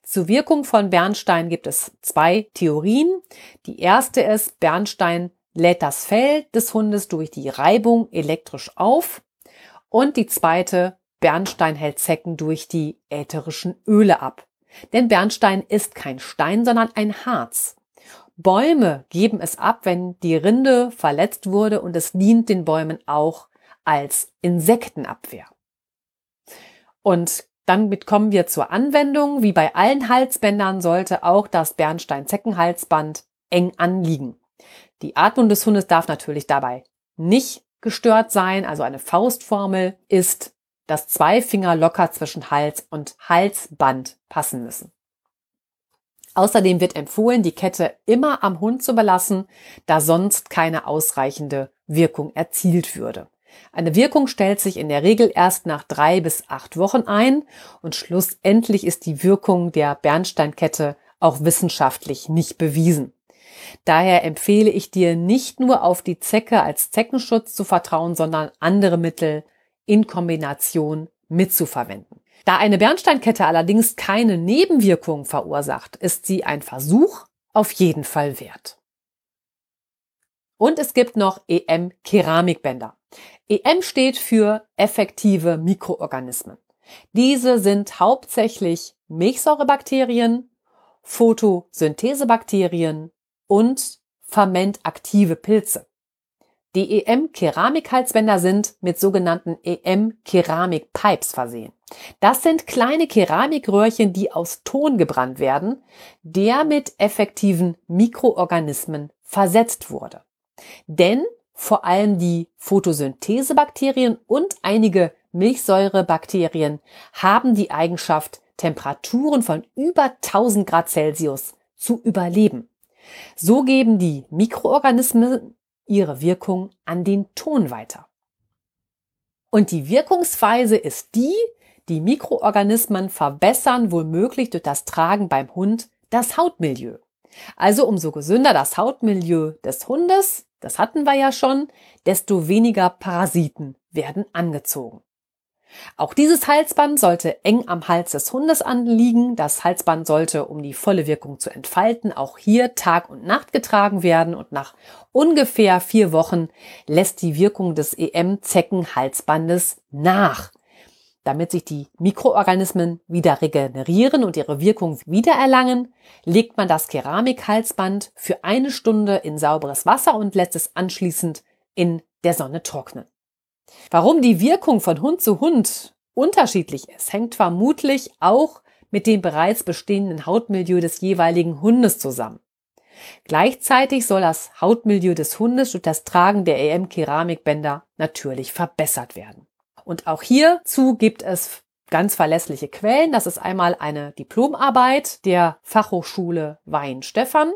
Zur Wirkung von Bernstein gibt es zwei Theorien. Die erste ist, Bernstein lädt das Fell des Hundes durch die Reibung elektrisch auf. Und die zweite, Bernstein hält Zecken durch die ätherischen Öle ab. Denn Bernstein ist kein Stein, sondern ein Harz. Bäume geben es ab, wenn die Rinde verletzt wurde und es dient den Bäumen auch als Insektenabwehr. Und dann kommen wir zur Anwendung. Wie bei allen Halsbändern sollte auch das Bernstein-Zeckenhalsband eng anliegen. Die Atmung des Hundes darf natürlich dabei nicht gestört sein. Also eine Faustformel ist, dass zwei Finger locker zwischen Hals und Halsband passen müssen. Außerdem wird empfohlen, die Kette immer am Hund zu belassen, da sonst keine ausreichende Wirkung erzielt würde. Eine Wirkung stellt sich in der Regel erst nach drei bis acht Wochen ein und schlussendlich ist die Wirkung der Bernsteinkette auch wissenschaftlich nicht bewiesen. Daher empfehle ich dir nicht nur auf die Zecke als Zeckenschutz zu vertrauen, sondern andere Mittel in Kombination mitzuverwenden. Da eine Bernsteinkette allerdings keine Nebenwirkungen verursacht, ist sie ein Versuch auf jeden Fall wert. Und es gibt noch EM-Keramikbänder. EM steht für effektive Mikroorganismen. Diese sind hauptsächlich Milchsäurebakterien, Photosynthesebakterien und fermentaktive Pilze. Die EM-Keramikhalsbänder sind mit sogenannten EM-Keramik-Pipes versehen. Das sind kleine Keramikröhrchen, die aus Ton gebrannt werden, der mit effektiven Mikroorganismen versetzt wurde. Denn vor allem die Photosynthesebakterien und einige Milchsäurebakterien haben die Eigenschaft, Temperaturen von über 1000 Grad Celsius zu überleben. So geben die Mikroorganismen ihre Wirkung an den Ton weiter. Und die Wirkungsweise ist die, die Mikroorganismen verbessern womöglich durch das Tragen beim Hund das Hautmilieu. Also umso gesünder das Hautmilieu des Hundes, das hatten wir ja schon, desto weniger Parasiten werden angezogen. Auch dieses Halsband sollte eng am Hals des Hundes anliegen. Das Halsband sollte, um die volle Wirkung zu entfalten, auch hier Tag und Nacht getragen werden und nach ungefähr vier Wochen lässt die Wirkung des EM-Zeckenhalsbandes nach. Damit sich die Mikroorganismen wieder regenerieren und ihre Wirkung wiedererlangen, legt man das Keramikhalsband für eine Stunde in sauberes Wasser und lässt es anschließend in der Sonne trocknen. Warum die Wirkung von Hund zu Hund unterschiedlich ist, hängt vermutlich auch mit dem bereits bestehenden Hautmilieu des jeweiligen Hundes zusammen. Gleichzeitig soll das Hautmilieu des Hundes durch das Tragen der EM-Keramikbänder natürlich verbessert werden. Und auch hierzu gibt es ganz verlässliche Quellen. Das ist einmal eine Diplomarbeit der Fachhochschule Wein-Stephan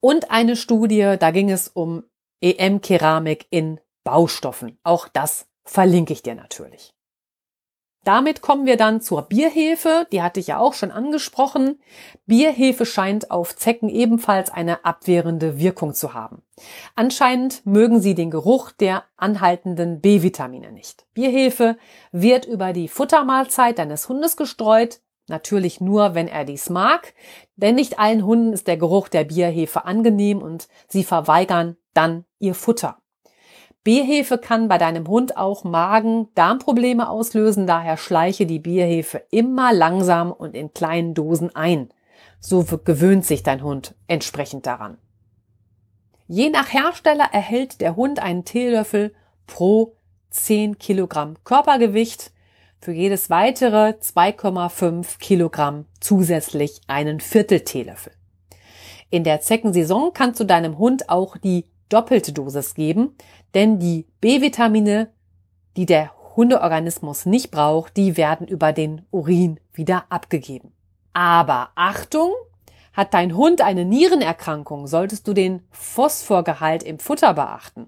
und eine Studie, da ging es um EM-Keramik in Baustoffen. Auch das verlinke ich dir natürlich. Damit kommen wir dann zur Bierhefe. Die hatte ich ja auch schon angesprochen. Bierhefe scheint auf Zecken ebenfalls eine abwehrende Wirkung zu haben. Anscheinend mögen sie den Geruch der anhaltenden B-Vitamine nicht. Bierhefe wird über die Futtermahlzeit deines Hundes gestreut. Natürlich nur, wenn er dies mag. Denn nicht allen Hunden ist der Geruch der Bierhefe angenehm und sie verweigern dann ihr Futter. Bierhefe kann bei deinem Hund auch Magen-Darmprobleme auslösen, daher schleiche die Bierhefe immer langsam und in kleinen Dosen ein. So gewöhnt sich dein Hund entsprechend daran. Je nach Hersteller erhält der Hund einen Teelöffel pro 10 Kilogramm Körpergewicht, für jedes weitere 2,5 Kilogramm zusätzlich einen Viertel Teelöffel. In der Zeckensaison kannst du deinem Hund auch die doppelte Dosis geben, denn die B-Vitamine, die der Hundeorganismus nicht braucht, die werden über den Urin wieder abgegeben. Aber Achtung, hat dein Hund eine Nierenerkrankung, solltest du den Phosphorgehalt im Futter beachten.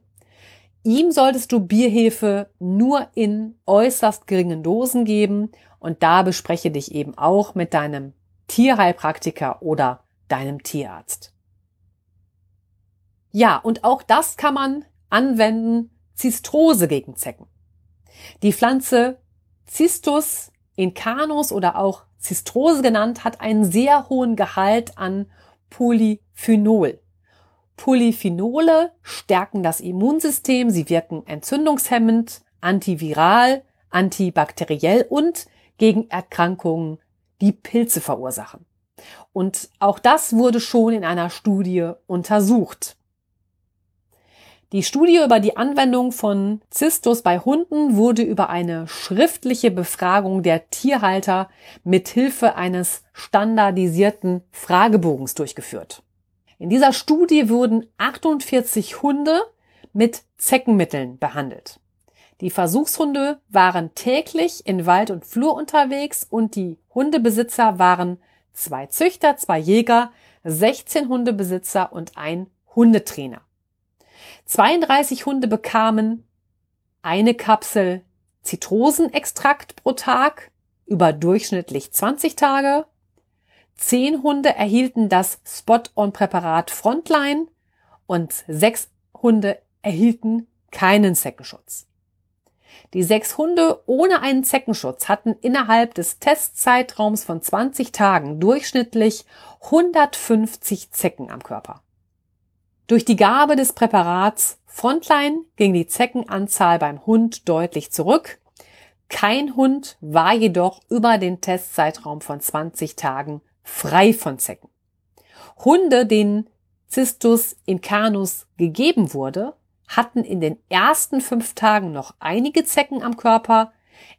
Ihm solltest du Bierhefe nur in äußerst geringen Dosen geben und da bespreche dich eben auch mit deinem Tierheilpraktiker oder deinem Tierarzt. Ja, und auch das kann man anwenden, Zistrose gegen Zecken. Die Pflanze Cistus incanus oder auch Zistrose genannt hat einen sehr hohen Gehalt an Polyphenol. Polyphenole stärken das Immunsystem, sie wirken entzündungshemmend, antiviral, antibakteriell und gegen Erkrankungen, die Pilze verursachen. Und auch das wurde schon in einer Studie untersucht. Die Studie über die Anwendung von Zistus bei Hunden wurde über eine schriftliche Befragung der Tierhalter mit Hilfe eines standardisierten Fragebogens durchgeführt. In dieser Studie wurden 48 Hunde mit Zeckenmitteln behandelt. Die Versuchshunde waren täglich in Wald und Flur unterwegs und die Hundebesitzer waren zwei Züchter, zwei Jäger, 16 Hundebesitzer und ein Hundetrainer. 32 Hunde bekamen eine Kapsel Zitrosenextrakt pro Tag über durchschnittlich 20 Tage. Zehn Hunde erhielten das Spot-on-Präparat Frontline und sechs Hunde erhielten keinen Zeckenschutz. Die sechs Hunde ohne einen Zeckenschutz hatten innerhalb des Testzeitraums von 20 Tagen durchschnittlich 150 Zecken am Körper. Durch die Gabe des Präparats Frontline ging die Zeckenanzahl beim Hund deutlich zurück. Kein Hund war jedoch über den Testzeitraum von 20 Tagen frei von Zecken. Hunde, denen Cistus incanus gegeben wurde, hatten in den ersten fünf Tagen noch einige Zecken am Körper.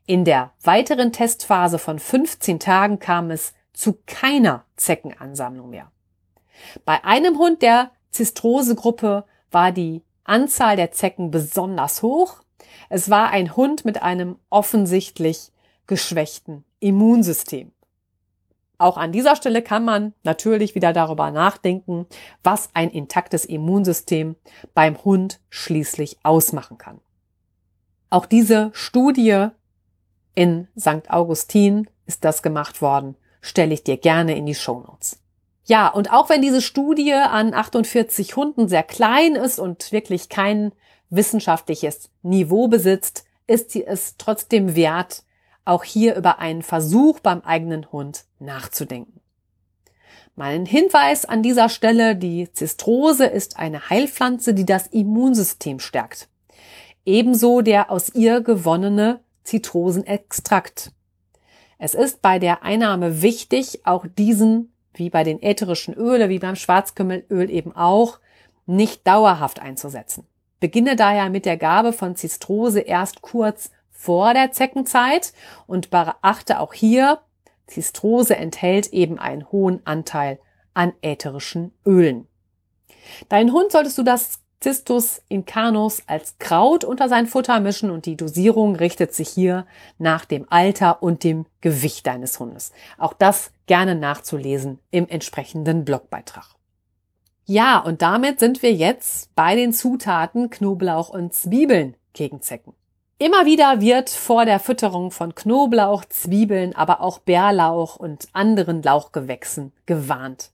In der weiteren Testphase von 15 Tagen kam es zu keiner Zeckenansammlung mehr. Bei einem Hund, der Zistrosegruppe war die Anzahl der Zecken besonders hoch. Es war ein Hund mit einem offensichtlich geschwächten Immunsystem. Auch an dieser Stelle kann man natürlich wieder darüber nachdenken, was ein intaktes Immunsystem beim Hund schließlich ausmachen kann. Auch diese Studie in St. Augustin ist das gemacht worden, stelle ich dir gerne in die Show Notes. Ja, und auch wenn diese Studie an 48 Hunden sehr klein ist und wirklich kein wissenschaftliches Niveau besitzt, ist sie es trotzdem wert, auch hier über einen Versuch beim eigenen Hund nachzudenken. Mein Hinweis an dieser Stelle, die Zistrose ist eine Heilpflanze, die das Immunsystem stärkt. Ebenso der aus ihr gewonnene Zitrosenextrakt. Es ist bei der Einnahme wichtig, auch diesen wie bei den ätherischen Öle, wie beim Schwarzkümmelöl eben auch, nicht dauerhaft einzusetzen. Beginne daher mit der Gabe von Zistrose erst kurz vor der Zeckenzeit und beachte auch hier, Zistrose enthält eben einen hohen Anteil an ätherischen Ölen. Dein Hund solltest du das Cistus incanus als Kraut unter sein Futter mischen und die Dosierung richtet sich hier nach dem Alter und dem Gewicht deines Hundes. Auch das gerne nachzulesen im entsprechenden Blogbeitrag. Ja, und damit sind wir jetzt bei den Zutaten Knoblauch und Zwiebeln gegen Zecken. Immer wieder wird vor der Fütterung von Knoblauch, Zwiebeln, aber auch Bärlauch und anderen Lauchgewächsen gewarnt.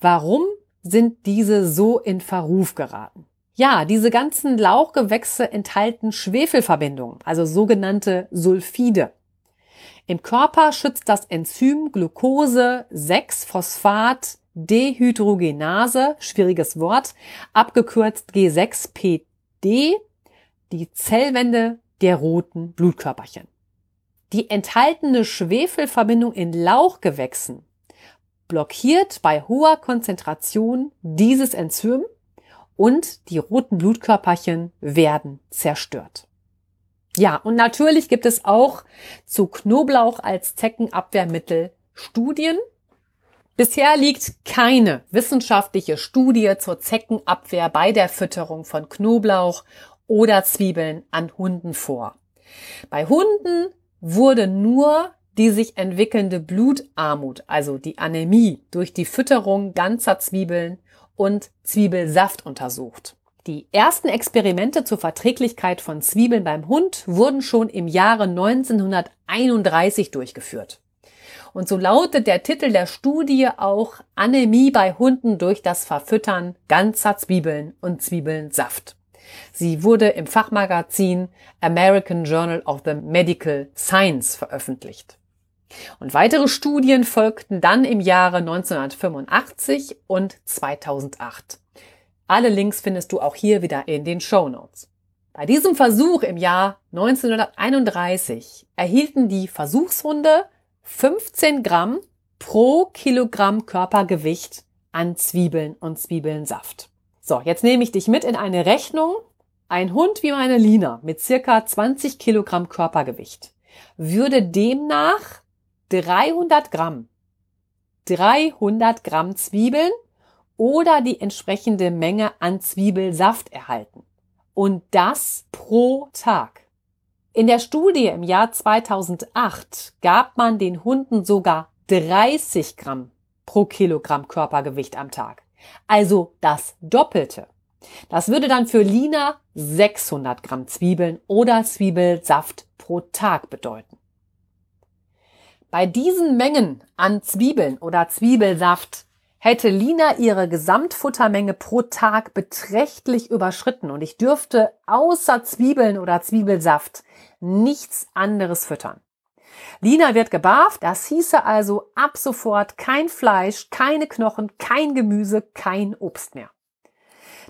Warum sind diese so in Verruf geraten? Ja, diese ganzen Lauchgewächse enthalten Schwefelverbindungen, also sogenannte Sulfide. Im Körper schützt das Enzym Glucose 6-Phosphat Dehydrogenase, schwieriges Wort, abgekürzt G6PD, die Zellwände der roten Blutkörperchen. Die enthaltene Schwefelverbindung in Lauchgewächsen blockiert bei hoher Konzentration dieses Enzym und die roten Blutkörperchen werden zerstört. Ja, und natürlich gibt es auch zu Knoblauch als Zeckenabwehrmittel Studien. Bisher liegt keine wissenschaftliche Studie zur Zeckenabwehr bei der Fütterung von Knoblauch oder Zwiebeln an Hunden vor. Bei Hunden wurde nur die sich entwickelnde Blutarmut, also die Anämie, durch die Fütterung ganzer Zwiebeln und Zwiebelsaft untersucht. Die ersten Experimente zur Verträglichkeit von Zwiebeln beim Hund wurden schon im Jahre 1931 durchgeführt. Und so lautet der Titel der Studie auch Anämie bei Hunden durch das Verfüttern ganzer Zwiebeln und Zwiebelnsaft. Sie wurde im Fachmagazin American Journal of the Medical Science veröffentlicht. Und weitere Studien folgten dann im Jahre 1985 und 2008. Alle Links findest du auch hier wieder in den Show Notes. Bei diesem Versuch im Jahr 1931 erhielten die Versuchshunde 15 Gramm pro Kilogramm Körpergewicht an Zwiebeln und Zwiebelnsaft. So, jetzt nehme ich dich mit in eine Rechnung. Ein Hund wie meine Lina mit circa 20 Kilogramm Körpergewicht würde demnach 300 Gramm, 300 Gramm Zwiebeln oder die entsprechende Menge an Zwiebelsaft erhalten. Und das pro Tag. In der Studie im Jahr 2008 gab man den Hunden sogar 30 Gramm pro Kilogramm Körpergewicht am Tag. Also das Doppelte. Das würde dann für Lina 600 Gramm Zwiebeln oder Zwiebelsaft pro Tag bedeuten. Bei diesen Mengen an Zwiebeln oder Zwiebelsaft hätte Lina ihre Gesamtfuttermenge pro Tag beträchtlich überschritten und ich dürfte außer Zwiebeln oder Zwiebelsaft nichts anderes füttern. Lina wird gebarft, das hieße also ab sofort kein Fleisch, keine Knochen, kein Gemüse, kein Obst mehr.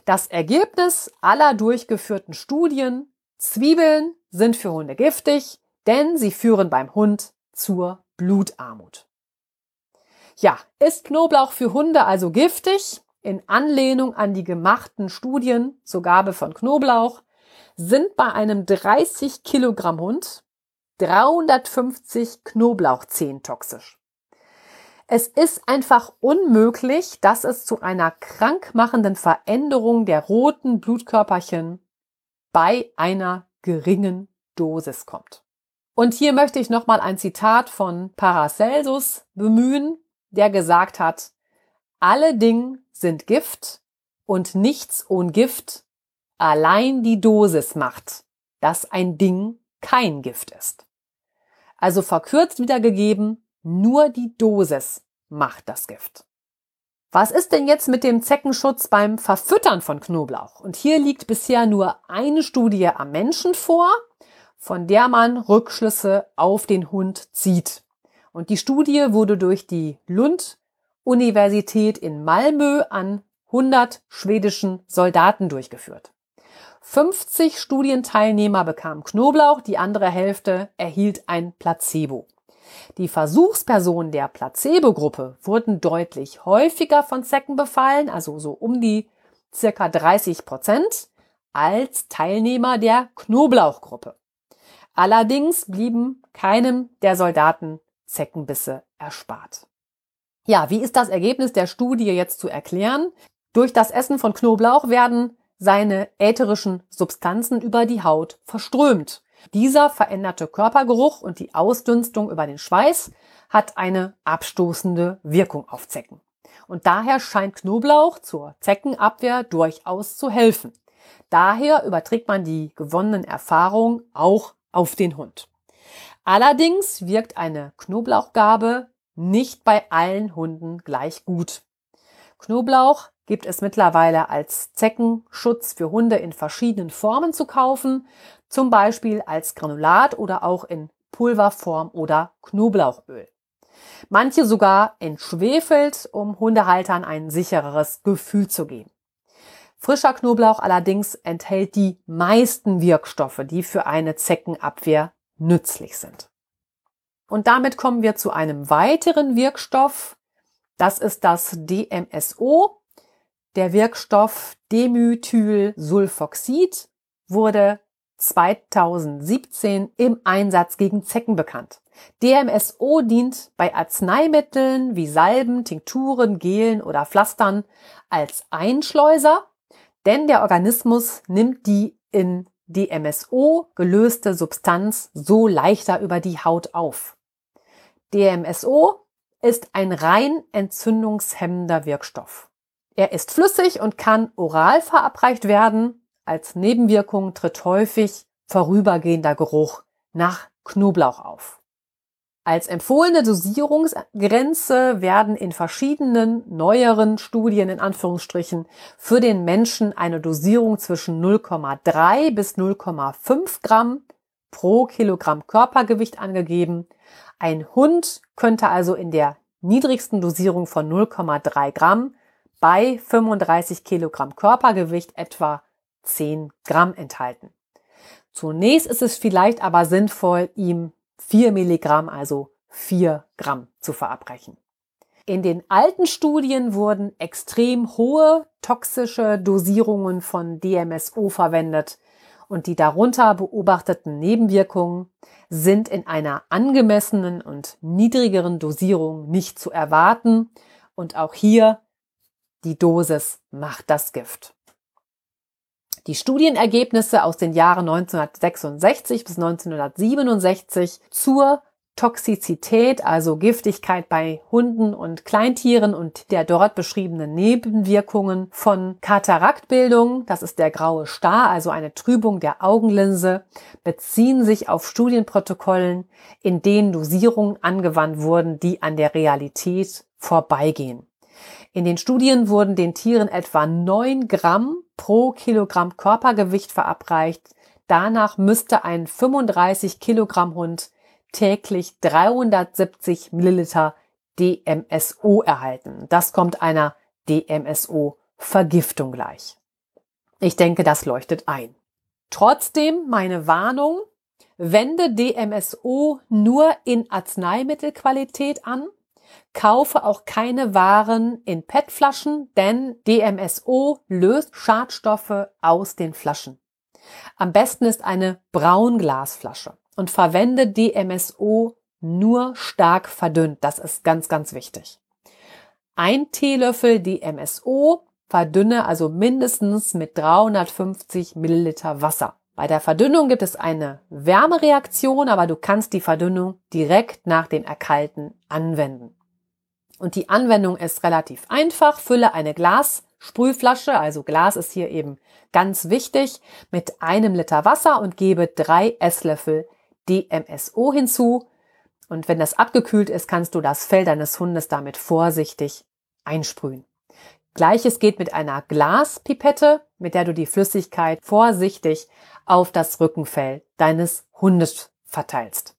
Das Ergebnis aller durchgeführten Studien, Zwiebeln sind für Hunde giftig, denn sie führen beim Hund zur Blutarmut. Ja, ist Knoblauch für Hunde also giftig? In Anlehnung an die gemachten Studien zur Gabe von Knoblauch sind bei einem 30 Kilogramm Hund 350 Knoblauchzehen toxisch. Es ist einfach unmöglich, dass es zu einer krankmachenden Veränderung der roten Blutkörperchen bei einer geringen Dosis kommt. Und hier möchte ich nochmal ein Zitat von Paracelsus bemühen, der gesagt hat, alle Dinge sind Gift und nichts ohne Gift, allein die Dosis macht, dass ein Ding kein Gift ist. Also verkürzt wiedergegeben, nur die Dosis macht das Gift. Was ist denn jetzt mit dem Zeckenschutz beim Verfüttern von Knoblauch? Und hier liegt bisher nur eine Studie am Menschen vor von der man Rückschlüsse auf den Hund zieht. Und die Studie wurde durch die Lund Universität in Malmö an 100 schwedischen Soldaten durchgeführt. 50 Studienteilnehmer bekamen Knoblauch, die andere Hälfte erhielt ein Placebo. Die Versuchspersonen der Placebo-Gruppe wurden deutlich häufiger von Zecken befallen, also so um die circa 30 Prozent, als Teilnehmer der Knoblauchgruppe. Allerdings blieben keinem der Soldaten Zeckenbisse erspart. Ja, wie ist das Ergebnis der Studie jetzt zu erklären? Durch das Essen von Knoblauch werden seine ätherischen Substanzen über die Haut verströmt. Dieser veränderte Körpergeruch und die Ausdünstung über den Schweiß hat eine abstoßende Wirkung auf Zecken. Und daher scheint Knoblauch zur Zeckenabwehr durchaus zu helfen. Daher überträgt man die gewonnenen Erfahrungen auch auf den Hund. Allerdings wirkt eine Knoblauchgabe nicht bei allen Hunden gleich gut. Knoblauch gibt es mittlerweile als Zeckenschutz für Hunde in verschiedenen Formen zu kaufen, zum Beispiel als Granulat oder auch in Pulverform oder Knoblauchöl. Manche sogar entschwefelt, um Hundehaltern ein sichereres Gefühl zu geben. Frischer Knoblauch allerdings enthält die meisten Wirkstoffe, die für eine Zeckenabwehr nützlich sind. Und damit kommen wir zu einem weiteren Wirkstoff. Das ist das DMSO. Der Wirkstoff Demethylsulfoxid wurde 2017 im Einsatz gegen Zecken bekannt. DMSO dient bei Arzneimitteln wie Salben, Tinkturen, Gelen oder Pflastern als Einschleuser, denn der Organismus nimmt die in DMSO gelöste Substanz so leichter über die Haut auf. DMSO ist ein rein entzündungshemmender Wirkstoff. Er ist flüssig und kann oral verabreicht werden. Als Nebenwirkung tritt häufig vorübergehender Geruch nach Knoblauch auf. Als empfohlene Dosierungsgrenze werden in verschiedenen neueren Studien in Anführungsstrichen für den Menschen eine Dosierung zwischen 0,3 bis 0,5 Gramm pro Kilogramm Körpergewicht angegeben. Ein Hund könnte also in der niedrigsten Dosierung von 0,3 Gramm bei 35 Kilogramm Körpergewicht etwa 10 Gramm enthalten. Zunächst ist es vielleicht aber sinnvoll, ihm 4 Milligramm, also 4 Gramm zu verabreichen. In den alten Studien wurden extrem hohe toxische Dosierungen von DMSO verwendet, und die darunter beobachteten Nebenwirkungen sind in einer angemessenen und niedrigeren Dosierung nicht zu erwarten und auch hier die Dosis macht das Gift. Die Studienergebnisse aus den Jahren 1966 bis 1967 zur Toxizität, also Giftigkeit bei Hunden und Kleintieren und der dort beschriebenen Nebenwirkungen von Kataraktbildung, das ist der graue Star, also eine Trübung der Augenlinse, beziehen sich auf Studienprotokollen, in denen Dosierungen angewandt wurden, die an der Realität vorbeigehen. In den Studien wurden den Tieren etwa 9 Gramm pro Kilogramm Körpergewicht verabreicht. Danach müsste ein 35 Kilogramm Hund täglich 370 Milliliter DMSO erhalten. Das kommt einer DMSO-Vergiftung gleich. Ich denke, das leuchtet ein. Trotzdem meine Warnung, wende DMSO nur in Arzneimittelqualität an, kaufe auch keine Waren in PET-Flaschen, denn DMSO löst Schadstoffe aus den Flaschen. Am besten ist eine Braunglasflasche und verwende DMSO nur stark verdünnt. Das ist ganz, ganz wichtig. Ein Teelöffel DMSO verdünne also mindestens mit 350 Milliliter Wasser. Bei der Verdünnung gibt es eine Wärmereaktion, aber du kannst die Verdünnung direkt nach dem Erkalten anwenden. Und die Anwendung ist relativ einfach. Fülle eine Glassprühflasche, also Glas ist hier eben ganz wichtig, mit einem Liter Wasser und gebe drei Esslöffel DMSO hinzu. Und wenn das abgekühlt ist, kannst du das Fell deines Hundes damit vorsichtig einsprühen. Gleiches geht mit einer Glaspipette, mit der du die Flüssigkeit vorsichtig auf das Rückenfell deines Hundes verteilst.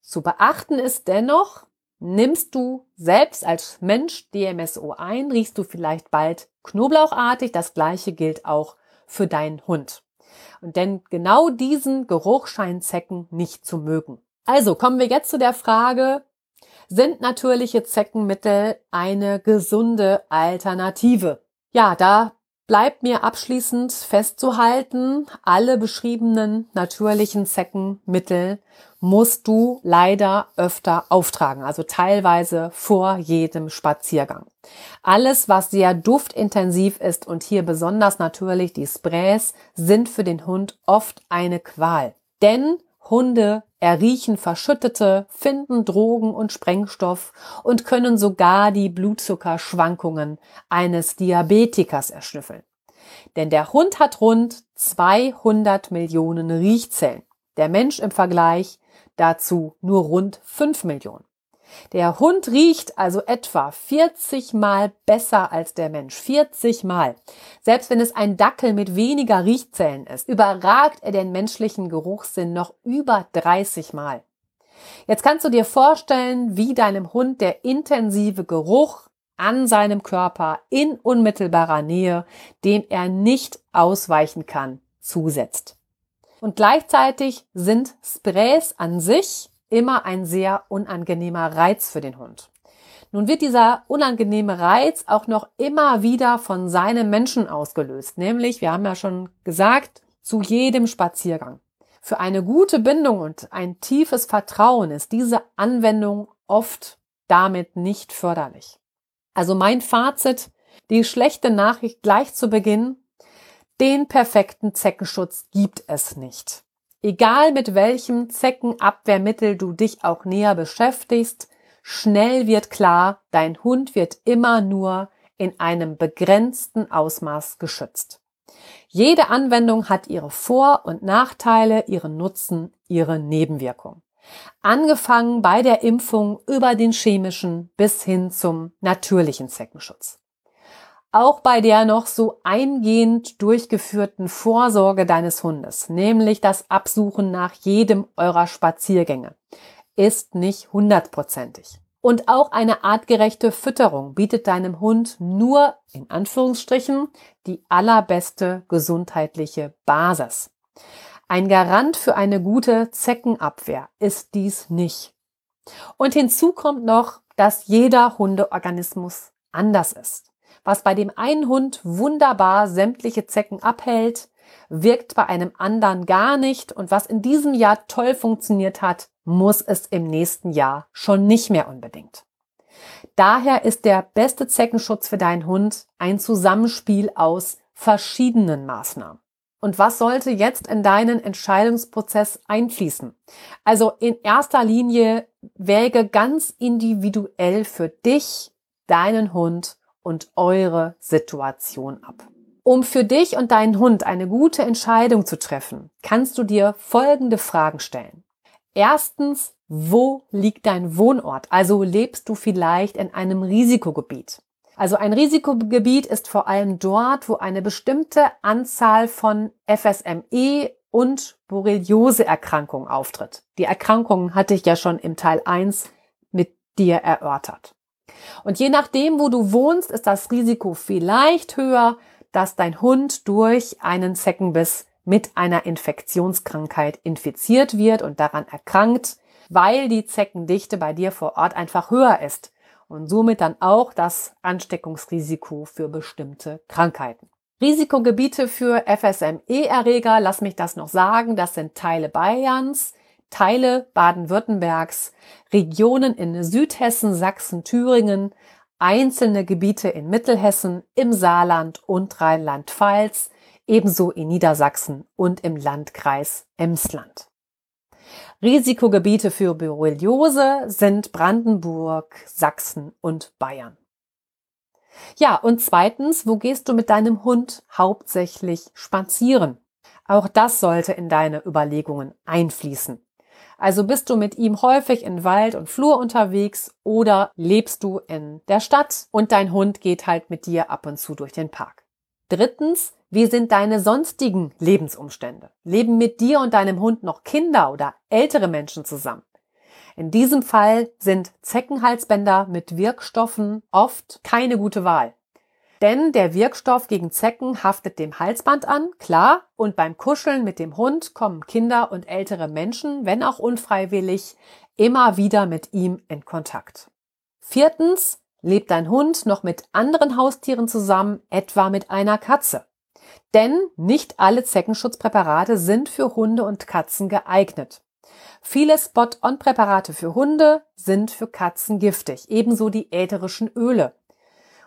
Zu beachten ist dennoch, nimmst du selbst als Mensch DMSO ein, riechst du vielleicht bald knoblauchartig. Das gleiche gilt auch für deinen Hund. Und denn genau diesen Geruch scheinen Zecken nicht zu mögen. Also kommen wir jetzt zu der Frage, sind natürliche Zeckenmittel eine gesunde Alternative? Ja, da bleibt mir abschließend festzuhalten, alle beschriebenen natürlichen Zeckenmittel musst du leider öfter auftragen, also teilweise vor jedem Spaziergang. Alles, was sehr duftintensiv ist und hier besonders natürlich die Sprays, sind für den Hund oft eine Qual. Denn Hunde erriechen Verschüttete, finden Drogen und Sprengstoff und können sogar die Blutzuckerschwankungen eines Diabetikers erschnüffeln. Denn der Hund hat rund 200 Millionen Riechzellen. Der Mensch im Vergleich dazu nur rund 5 Millionen. Der Hund riecht also etwa 40 Mal besser als der Mensch. 40 Mal. Selbst wenn es ein Dackel mit weniger Riechzellen ist, überragt er den menschlichen Geruchssinn noch über 30 Mal. Jetzt kannst du dir vorstellen, wie deinem Hund der intensive Geruch an seinem Körper in unmittelbarer Nähe, dem er nicht ausweichen kann, zusetzt. Und gleichzeitig sind Sprays an sich immer ein sehr unangenehmer Reiz für den Hund. Nun wird dieser unangenehme Reiz auch noch immer wieder von seinem Menschen ausgelöst, nämlich, wir haben ja schon gesagt, zu jedem Spaziergang. Für eine gute Bindung und ein tiefes Vertrauen ist diese Anwendung oft damit nicht förderlich. Also mein Fazit, die schlechte Nachricht gleich zu Beginn, den perfekten Zeckenschutz gibt es nicht. Egal mit welchem Zeckenabwehrmittel du dich auch näher beschäftigst, schnell wird klar, dein Hund wird immer nur in einem begrenzten Ausmaß geschützt. Jede Anwendung hat ihre Vor- und Nachteile, ihren Nutzen, ihre Nebenwirkung. Angefangen bei der Impfung über den chemischen bis hin zum natürlichen Zeckenschutz auch bei der noch so eingehend durchgeführten Vorsorge deines Hundes, nämlich das Absuchen nach jedem eurer Spaziergänge, ist nicht hundertprozentig. Und auch eine artgerechte Fütterung bietet deinem Hund nur in Anführungsstrichen die allerbeste gesundheitliche Basis. Ein Garant für eine gute Zeckenabwehr ist dies nicht. Und hinzu kommt noch, dass jeder Hundeorganismus anders ist. Was bei dem einen Hund wunderbar sämtliche Zecken abhält, wirkt bei einem anderen gar nicht und was in diesem Jahr toll funktioniert hat, muss es im nächsten Jahr schon nicht mehr unbedingt. Daher ist der beste Zeckenschutz für deinen Hund ein Zusammenspiel aus verschiedenen Maßnahmen. Und was sollte jetzt in deinen Entscheidungsprozess einfließen? Also in erster Linie wäge ganz individuell für dich, deinen Hund und eure Situation ab. Um für dich und deinen Hund eine gute Entscheidung zu treffen, kannst du dir folgende Fragen stellen. Erstens, wo liegt dein Wohnort? Also lebst du vielleicht in einem Risikogebiet? Also ein Risikogebiet ist vor allem dort, wo eine bestimmte Anzahl von FSME und Borreliose-Erkrankungen auftritt. Die Erkrankungen hatte ich ja schon im Teil 1 mit dir erörtert. Und je nachdem, wo du wohnst, ist das Risiko vielleicht höher, dass dein Hund durch einen Zeckenbiss mit einer Infektionskrankheit infiziert wird und daran erkrankt, weil die Zeckendichte bei dir vor Ort einfach höher ist und somit dann auch das Ansteckungsrisiko für bestimmte Krankheiten. Risikogebiete für FSME-Erreger, lass mich das noch sagen, das sind Teile Bayerns, Teile Baden-Württembergs, Regionen in Südhessen, Sachsen, Thüringen, einzelne Gebiete in Mittelhessen, im Saarland und Rheinland-Pfalz, ebenso in Niedersachsen und im Landkreis Emsland. Risikogebiete für Borreliose sind Brandenburg, Sachsen und Bayern. Ja, und zweitens, wo gehst du mit deinem Hund hauptsächlich spazieren? Auch das sollte in deine Überlegungen einfließen. Also bist du mit ihm häufig in Wald und Flur unterwegs oder lebst du in der Stadt und dein Hund geht halt mit dir ab und zu durch den Park. Drittens, wie sind deine sonstigen Lebensumstände? Leben mit dir und deinem Hund noch Kinder oder ältere Menschen zusammen? In diesem Fall sind Zeckenhalsbänder mit Wirkstoffen oft keine gute Wahl. Denn der Wirkstoff gegen Zecken haftet dem Halsband an, klar, und beim Kuscheln mit dem Hund kommen Kinder und ältere Menschen, wenn auch unfreiwillig, immer wieder mit ihm in Kontakt. Viertens, Lebt dein Hund noch mit anderen Haustieren zusammen, etwa mit einer Katze? Denn nicht alle Zeckenschutzpräparate sind für Hunde und Katzen geeignet. Viele Spot-on-Präparate für Hunde sind für Katzen giftig, ebenso die ätherischen Öle.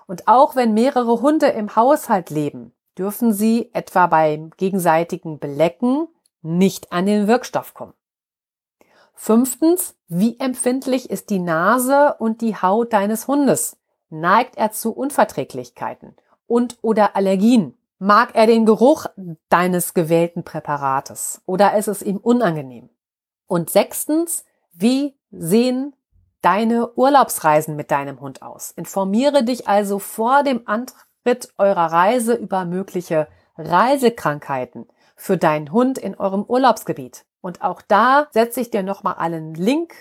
Und auch wenn mehrere Hunde im Haushalt leben, dürfen sie etwa beim gegenseitigen Belecken nicht an den Wirkstoff kommen. Fünftens, wie empfindlich ist die Nase und die Haut deines Hundes? Neigt er zu Unverträglichkeiten und oder Allergien? Mag er den Geruch deines gewählten Präparates oder ist es ihm unangenehm? Und sechstens, wie sehen deine Urlaubsreisen mit deinem Hund aus? Informiere dich also vor dem Antritt eurer Reise über mögliche Reisekrankheiten für deinen Hund in eurem Urlaubsgebiet. Und auch da setze ich dir nochmal einen Link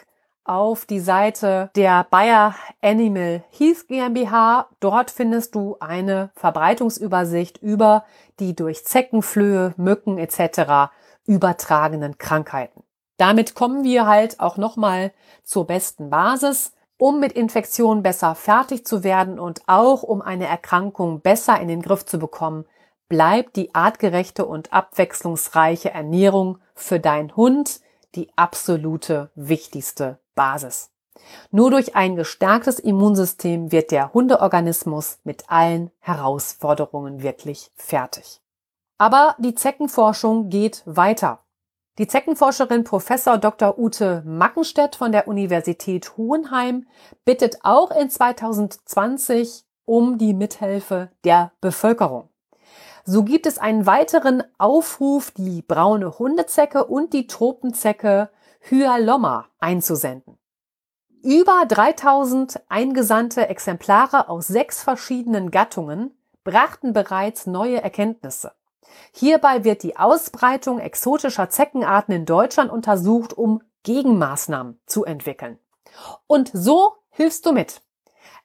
auf die Seite der Bayer Animal Heath GmbH. Dort findest du eine Verbreitungsübersicht über die durch Zeckenflöhe, Mücken etc. übertragenen Krankheiten. Damit kommen wir halt auch nochmal zur besten Basis, um mit Infektionen besser fertig zu werden und auch um eine Erkrankung besser in den Griff zu bekommen, bleibt die artgerechte und abwechslungsreiche Ernährung für deinen Hund die absolute wichtigste Basis. Nur durch ein gestärktes Immunsystem wird der Hundeorganismus mit allen Herausforderungen wirklich fertig. Aber die Zeckenforschung geht weiter. Die Zeckenforscherin Professor Dr. Ute Mackenstedt von der Universität Hohenheim bittet auch in 2020 um die Mithilfe der Bevölkerung. So gibt es einen weiteren Aufruf, die braune Hundezecke und die Tropenzecke Hyalomma einzusenden. Über 3000 eingesandte Exemplare aus sechs verschiedenen Gattungen brachten bereits neue Erkenntnisse. Hierbei wird die Ausbreitung exotischer Zeckenarten in Deutschland untersucht, um Gegenmaßnahmen zu entwickeln. Und so hilfst du mit.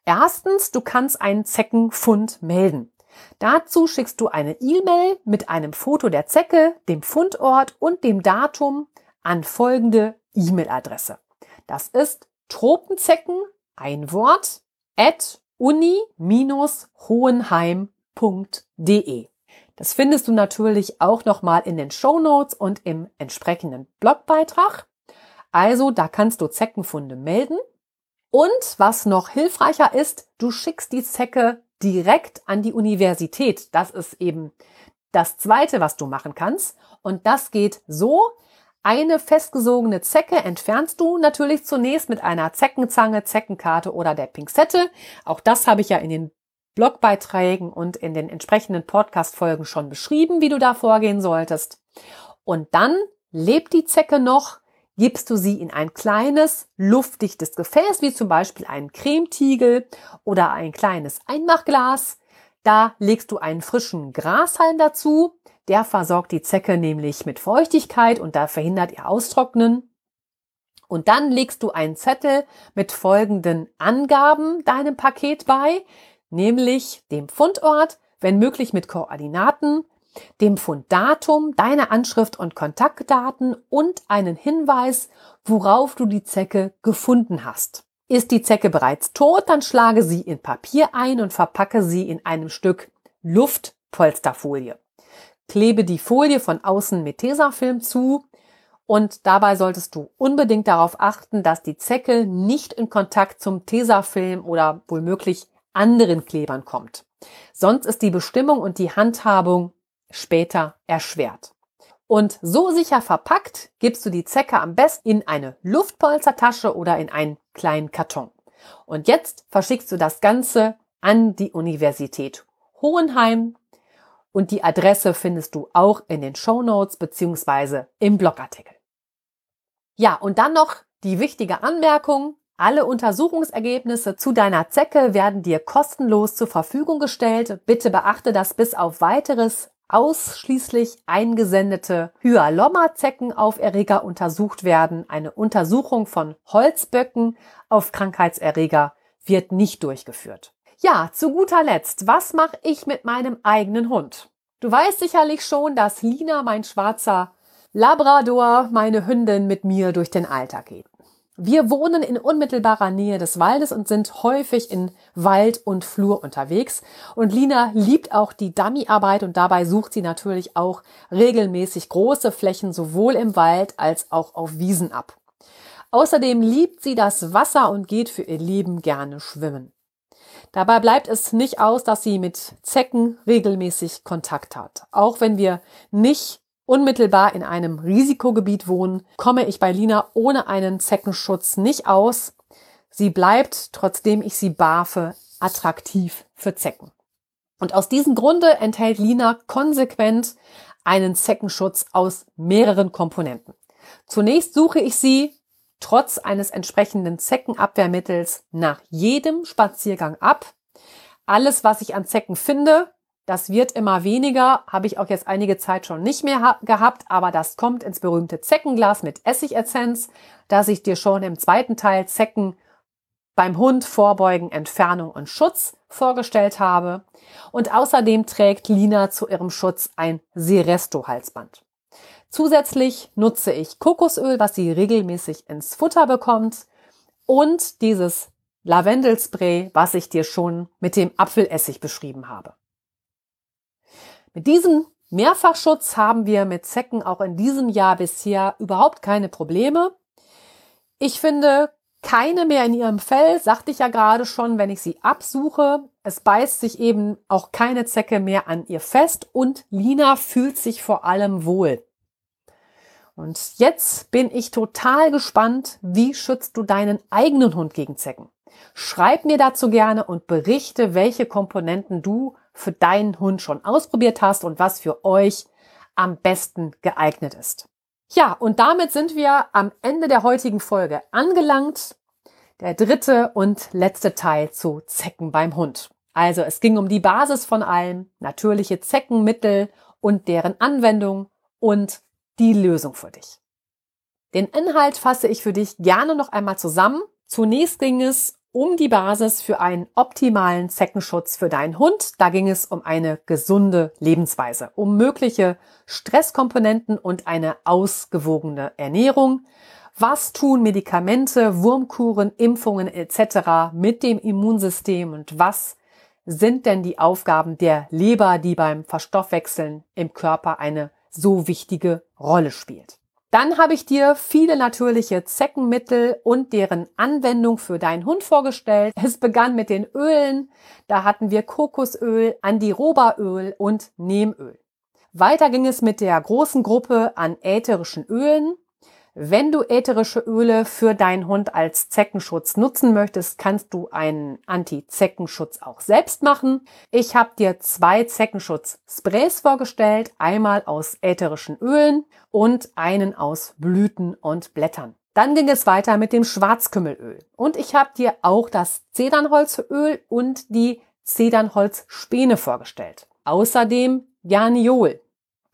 Erstens, du kannst einen Zeckenfund melden. Dazu schickst du eine E-Mail mit einem Foto der Zecke, dem Fundort und dem Datum an folgende E-Mail-Adresse. Das ist Tropenzecken, ein Wort, at uni-hohenheim.de. Das findest du natürlich auch nochmal in den Show Notes und im entsprechenden Blogbeitrag. Also da kannst du Zeckenfunde melden. Und was noch hilfreicher ist, du schickst die Zecke direkt an die Universität. Das ist eben das zweite, was du machen kannst. Und das geht so. Eine festgesogene Zecke entfernst du natürlich zunächst mit einer Zeckenzange, Zeckenkarte oder der Pinzette. Auch das habe ich ja in den Blogbeiträgen und in den entsprechenden Podcast-Folgen schon beschrieben, wie du da vorgehen solltest. Und dann lebt die Zecke noch, gibst du sie in ein kleines, luftdichtes Gefäß, wie zum Beispiel einen Cremetiegel oder ein kleines Einmachglas. Da legst du einen frischen Grashalm dazu. Der versorgt die Zecke nämlich mit Feuchtigkeit und da verhindert ihr Austrocknen. Und dann legst du einen Zettel mit folgenden Angaben deinem Paket bei nämlich dem Fundort, wenn möglich mit Koordinaten, dem Funddatum, deine Anschrift und Kontaktdaten und einen Hinweis, worauf du die Zecke gefunden hast. Ist die Zecke bereits tot, dann schlage sie in Papier ein und verpacke sie in einem Stück Luftpolsterfolie. Klebe die Folie von außen mit Tesafilm zu und dabei solltest du unbedingt darauf achten, dass die Zecke nicht in Kontakt zum Tesafilm oder womöglich anderen Klebern kommt. Sonst ist die Bestimmung und die Handhabung später erschwert. Und so sicher verpackt gibst du die Zecke am besten in eine Luftpolstertasche oder in einen kleinen Karton. Und jetzt verschickst du das Ganze an die Universität Hohenheim und die Adresse findest du auch in den Show Notes beziehungsweise im Blogartikel. Ja, und dann noch die wichtige Anmerkung. Alle Untersuchungsergebnisse zu deiner Zecke werden dir kostenlos zur Verfügung gestellt. Bitte beachte, dass bis auf weiteres ausschließlich eingesendete Hyalomma-Zecken auf Erreger untersucht werden. Eine Untersuchung von Holzböcken auf Krankheitserreger wird nicht durchgeführt. Ja, zu guter Letzt, was mache ich mit meinem eigenen Hund? Du weißt sicherlich schon, dass Lina, mein schwarzer Labrador, meine Hündin, mit mir durch den Alltag geht. Wir wohnen in unmittelbarer Nähe des Waldes und sind häufig in Wald und Flur unterwegs. Und Lina liebt auch die Dummyarbeit und dabei sucht sie natürlich auch regelmäßig große Flächen sowohl im Wald als auch auf Wiesen ab. Außerdem liebt sie das Wasser und geht für ihr Leben gerne schwimmen. Dabei bleibt es nicht aus, dass sie mit Zecken regelmäßig Kontakt hat. Auch wenn wir nicht unmittelbar in einem Risikogebiet wohnen, komme ich bei Lina ohne einen Zeckenschutz nicht aus. Sie bleibt, trotzdem ich sie barfe, attraktiv für Zecken. Und aus diesem Grunde enthält Lina konsequent einen Zeckenschutz aus mehreren Komponenten. Zunächst suche ich sie trotz eines entsprechenden Zeckenabwehrmittels nach jedem Spaziergang ab. Alles, was ich an Zecken finde, das wird immer weniger, habe ich auch jetzt einige Zeit schon nicht mehr gehabt, aber das kommt ins berühmte Zeckenglas mit Essigessenz, das ich dir schon im zweiten Teil Zecken beim Hund vorbeugen, Entfernung und Schutz vorgestellt habe. Und außerdem trägt Lina zu ihrem Schutz ein Seresto-Halsband. Zusätzlich nutze ich Kokosöl, was sie regelmäßig ins Futter bekommt und dieses Lavendelspray, was ich dir schon mit dem Apfelessig beschrieben habe. Mit diesem Mehrfachschutz haben wir mit Zecken auch in diesem Jahr bisher überhaupt keine Probleme. Ich finde keine mehr in ihrem Fell, sagte ich ja gerade schon, wenn ich sie absuche. Es beißt sich eben auch keine Zecke mehr an ihr fest und Lina fühlt sich vor allem wohl. Und jetzt bin ich total gespannt, wie schützt du deinen eigenen Hund gegen Zecken? Schreib mir dazu gerne und berichte, welche Komponenten du für deinen Hund schon ausprobiert hast und was für euch am besten geeignet ist. Ja, und damit sind wir am Ende der heutigen Folge angelangt. Der dritte und letzte Teil zu Zecken beim Hund. Also es ging um die Basis von allem, natürliche Zeckenmittel und deren Anwendung und die Lösung für dich. Den Inhalt fasse ich für dich gerne noch einmal zusammen. Zunächst ging es um die Basis für einen optimalen Zeckenschutz für deinen Hund. Da ging es um eine gesunde Lebensweise, um mögliche Stresskomponenten und eine ausgewogene Ernährung. Was tun Medikamente, Wurmkuren, Impfungen etc. mit dem Immunsystem und was sind denn die Aufgaben der Leber, die beim Verstoffwechseln im Körper eine so wichtige Rolle spielt? Dann habe ich dir viele natürliche Zeckenmittel und deren Anwendung für deinen Hund vorgestellt. Es begann mit den Ölen. Da hatten wir Kokosöl, Andirobaöl und Nehmöl. Weiter ging es mit der großen Gruppe an ätherischen Ölen. Wenn du ätherische Öle für deinen Hund als Zeckenschutz nutzen möchtest, kannst du einen Anti-Zeckenschutz auch selbst machen. Ich habe dir zwei Zeckenschutz-Sprays vorgestellt, einmal aus ätherischen Ölen und einen aus Blüten und Blättern. Dann ging es weiter mit dem Schwarzkümmelöl. Und ich habe dir auch das Zedernholzöl und die Zedernholzspäne vorgestellt. Außerdem Janiol.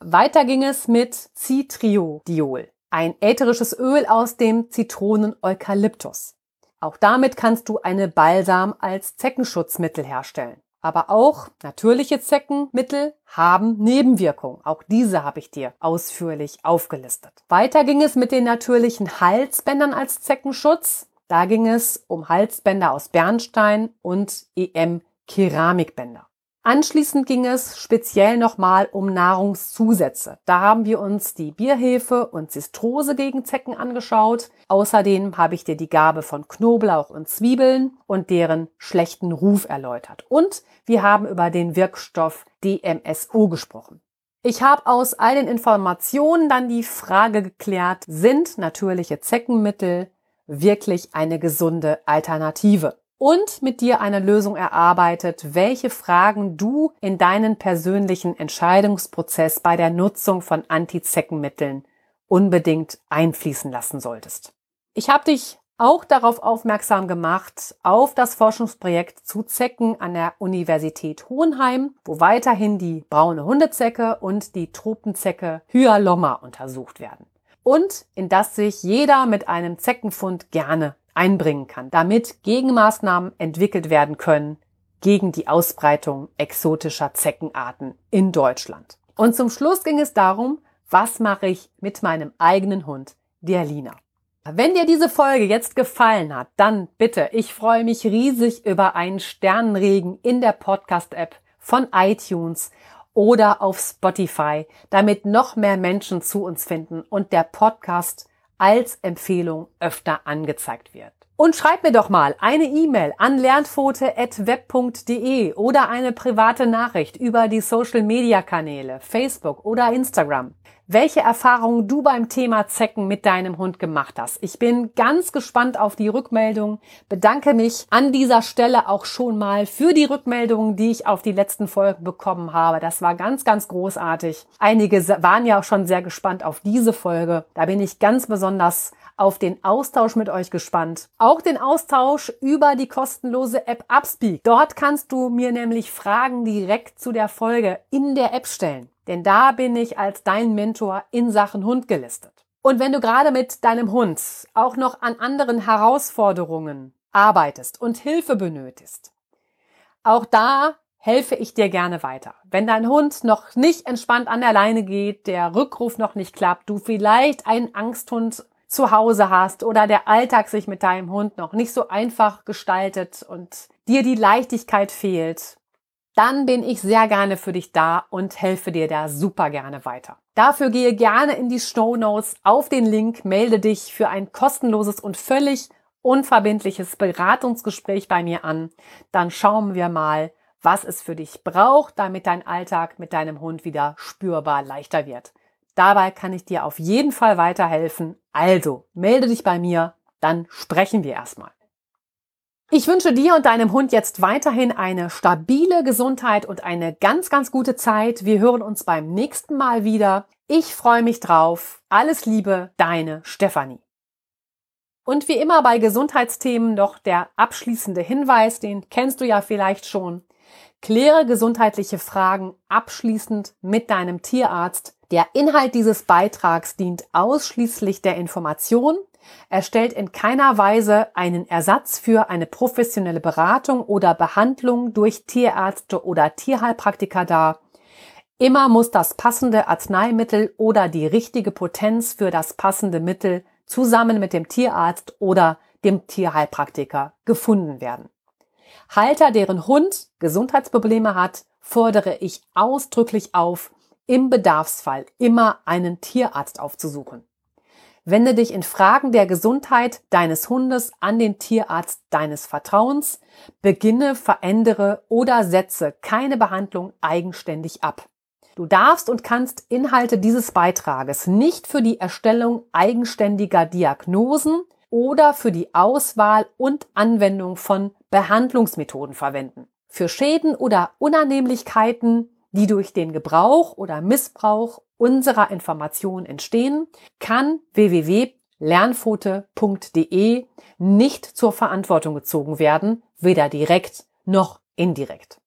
Weiter ging es mit Citriodiol ein ätherisches Öl aus dem Zitronen-Eukalyptus. Auch damit kannst du eine Balsam als Zeckenschutzmittel herstellen. Aber auch natürliche Zeckenmittel haben Nebenwirkungen. Auch diese habe ich dir ausführlich aufgelistet. Weiter ging es mit den natürlichen Halsbändern als Zeckenschutz. Da ging es um Halsbänder aus Bernstein und EM Keramikbänder. Anschließend ging es speziell nochmal um Nahrungszusätze. Da haben wir uns die Bierhefe und Zistrose gegen Zecken angeschaut. Außerdem habe ich dir die Gabe von Knoblauch und Zwiebeln und deren schlechten Ruf erläutert. Und wir haben über den Wirkstoff DMSO gesprochen. Ich habe aus all den Informationen dann die Frage geklärt, sind natürliche Zeckenmittel wirklich eine gesunde Alternative? Und mit dir eine Lösung erarbeitet, welche Fragen du in deinen persönlichen Entscheidungsprozess bei der Nutzung von Antizeckenmitteln unbedingt einfließen lassen solltest. Ich habe dich auch darauf aufmerksam gemacht, auf das Forschungsprojekt zu Zecken an der Universität Hohenheim, wo weiterhin die braune Hundezecke und die Tropenzecke Hyalomma untersucht werden. Und in das sich jeder mit einem Zeckenfund gerne einbringen kann, damit Gegenmaßnahmen entwickelt werden können gegen die Ausbreitung exotischer Zeckenarten in Deutschland. Und zum Schluss ging es darum, was mache ich mit meinem eigenen Hund, der Lina. Wenn dir diese Folge jetzt gefallen hat, dann bitte, ich freue mich riesig über einen Sternenregen in der Podcast-App von iTunes oder auf Spotify, damit noch mehr Menschen zu uns finden und der Podcast als Empfehlung öfter angezeigt wird. Und schreib mir doch mal eine E-Mail an lernfote.web.de oder eine private Nachricht über die Social Media Kanäle, Facebook oder Instagram welche Erfahrungen du beim Thema Zecken mit deinem Hund gemacht hast. Ich bin ganz gespannt auf die Rückmeldung, bedanke mich an dieser Stelle auch schon mal für die Rückmeldungen, die ich auf die letzten Folgen bekommen habe. Das war ganz, ganz großartig. Einige waren ja auch schon sehr gespannt auf diese Folge. Da bin ich ganz besonders auf den Austausch mit euch gespannt. Auch den Austausch über die kostenlose App Upspeak. Dort kannst du mir nämlich Fragen direkt zu der Folge in der App stellen. Denn da bin ich als dein Mentor in Sachen Hund gelistet. Und wenn du gerade mit deinem Hund auch noch an anderen Herausforderungen arbeitest und Hilfe benötigst, auch da helfe ich dir gerne weiter. Wenn dein Hund noch nicht entspannt an der Leine geht, der Rückruf noch nicht klappt, du vielleicht einen Angsthund zu Hause hast oder der Alltag sich mit deinem Hund noch nicht so einfach gestaltet und dir die Leichtigkeit fehlt, dann bin ich sehr gerne für dich da und helfe dir da super gerne weiter. Dafür gehe gerne in die Show Notes auf den Link, melde dich für ein kostenloses und völlig unverbindliches Beratungsgespräch bei mir an. Dann schauen wir mal, was es für dich braucht, damit dein Alltag mit deinem Hund wieder spürbar leichter wird. Dabei kann ich dir auf jeden Fall weiterhelfen. Also melde dich bei mir, dann sprechen wir erstmal. Ich wünsche dir und deinem Hund jetzt weiterhin eine stabile Gesundheit und eine ganz, ganz gute Zeit. Wir hören uns beim nächsten Mal wieder. Ich freue mich drauf. Alles Liebe, deine Stefanie. Und wie immer bei Gesundheitsthemen noch der abschließende Hinweis, den kennst du ja vielleicht schon. Kläre gesundheitliche Fragen abschließend mit deinem Tierarzt. Der Inhalt dieses Beitrags dient ausschließlich der Information er stellt in keiner Weise einen Ersatz für eine professionelle Beratung oder Behandlung durch Tierärzte oder Tierheilpraktiker dar. Immer muss das passende Arzneimittel oder die richtige Potenz für das passende Mittel zusammen mit dem Tierarzt oder dem Tierheilpraktiker gefunden werden. Halter, deren Hund Gesundheitsprobleme hat, fordere ich ausdrücklich auf, im Bedarfsfall immer einen Tierarzt aufzusuchen. Wende dich in Fragen der Gesundheit deines Hundes an den Tierarzt deines Vertrauens. Beginne, verändere oder setze keine Behandlung eigenständig ab. Du darfst und kannst Inhalte dieses Beitrages nicht für die Erstellung eigenständiger Diagnosen oder für die Auswahl und Anwendung von Behandlungsmethoden verwenden. Für Schäden oder Unannehmlichkeiten, die durch den Gebrauch oder Missbrauch unserer Informationen entstehen, kann www.lernfote.de nicht zur Verantwortung gezogen werden, weder direkt noch indirekt.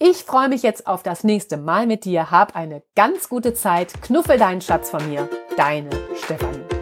Ich freue mich jetzt auf das nächste Mal mit dir. Hab eine ganz gute Zeit. Knuffel deinen Schatz von mir. Deine Stefanie.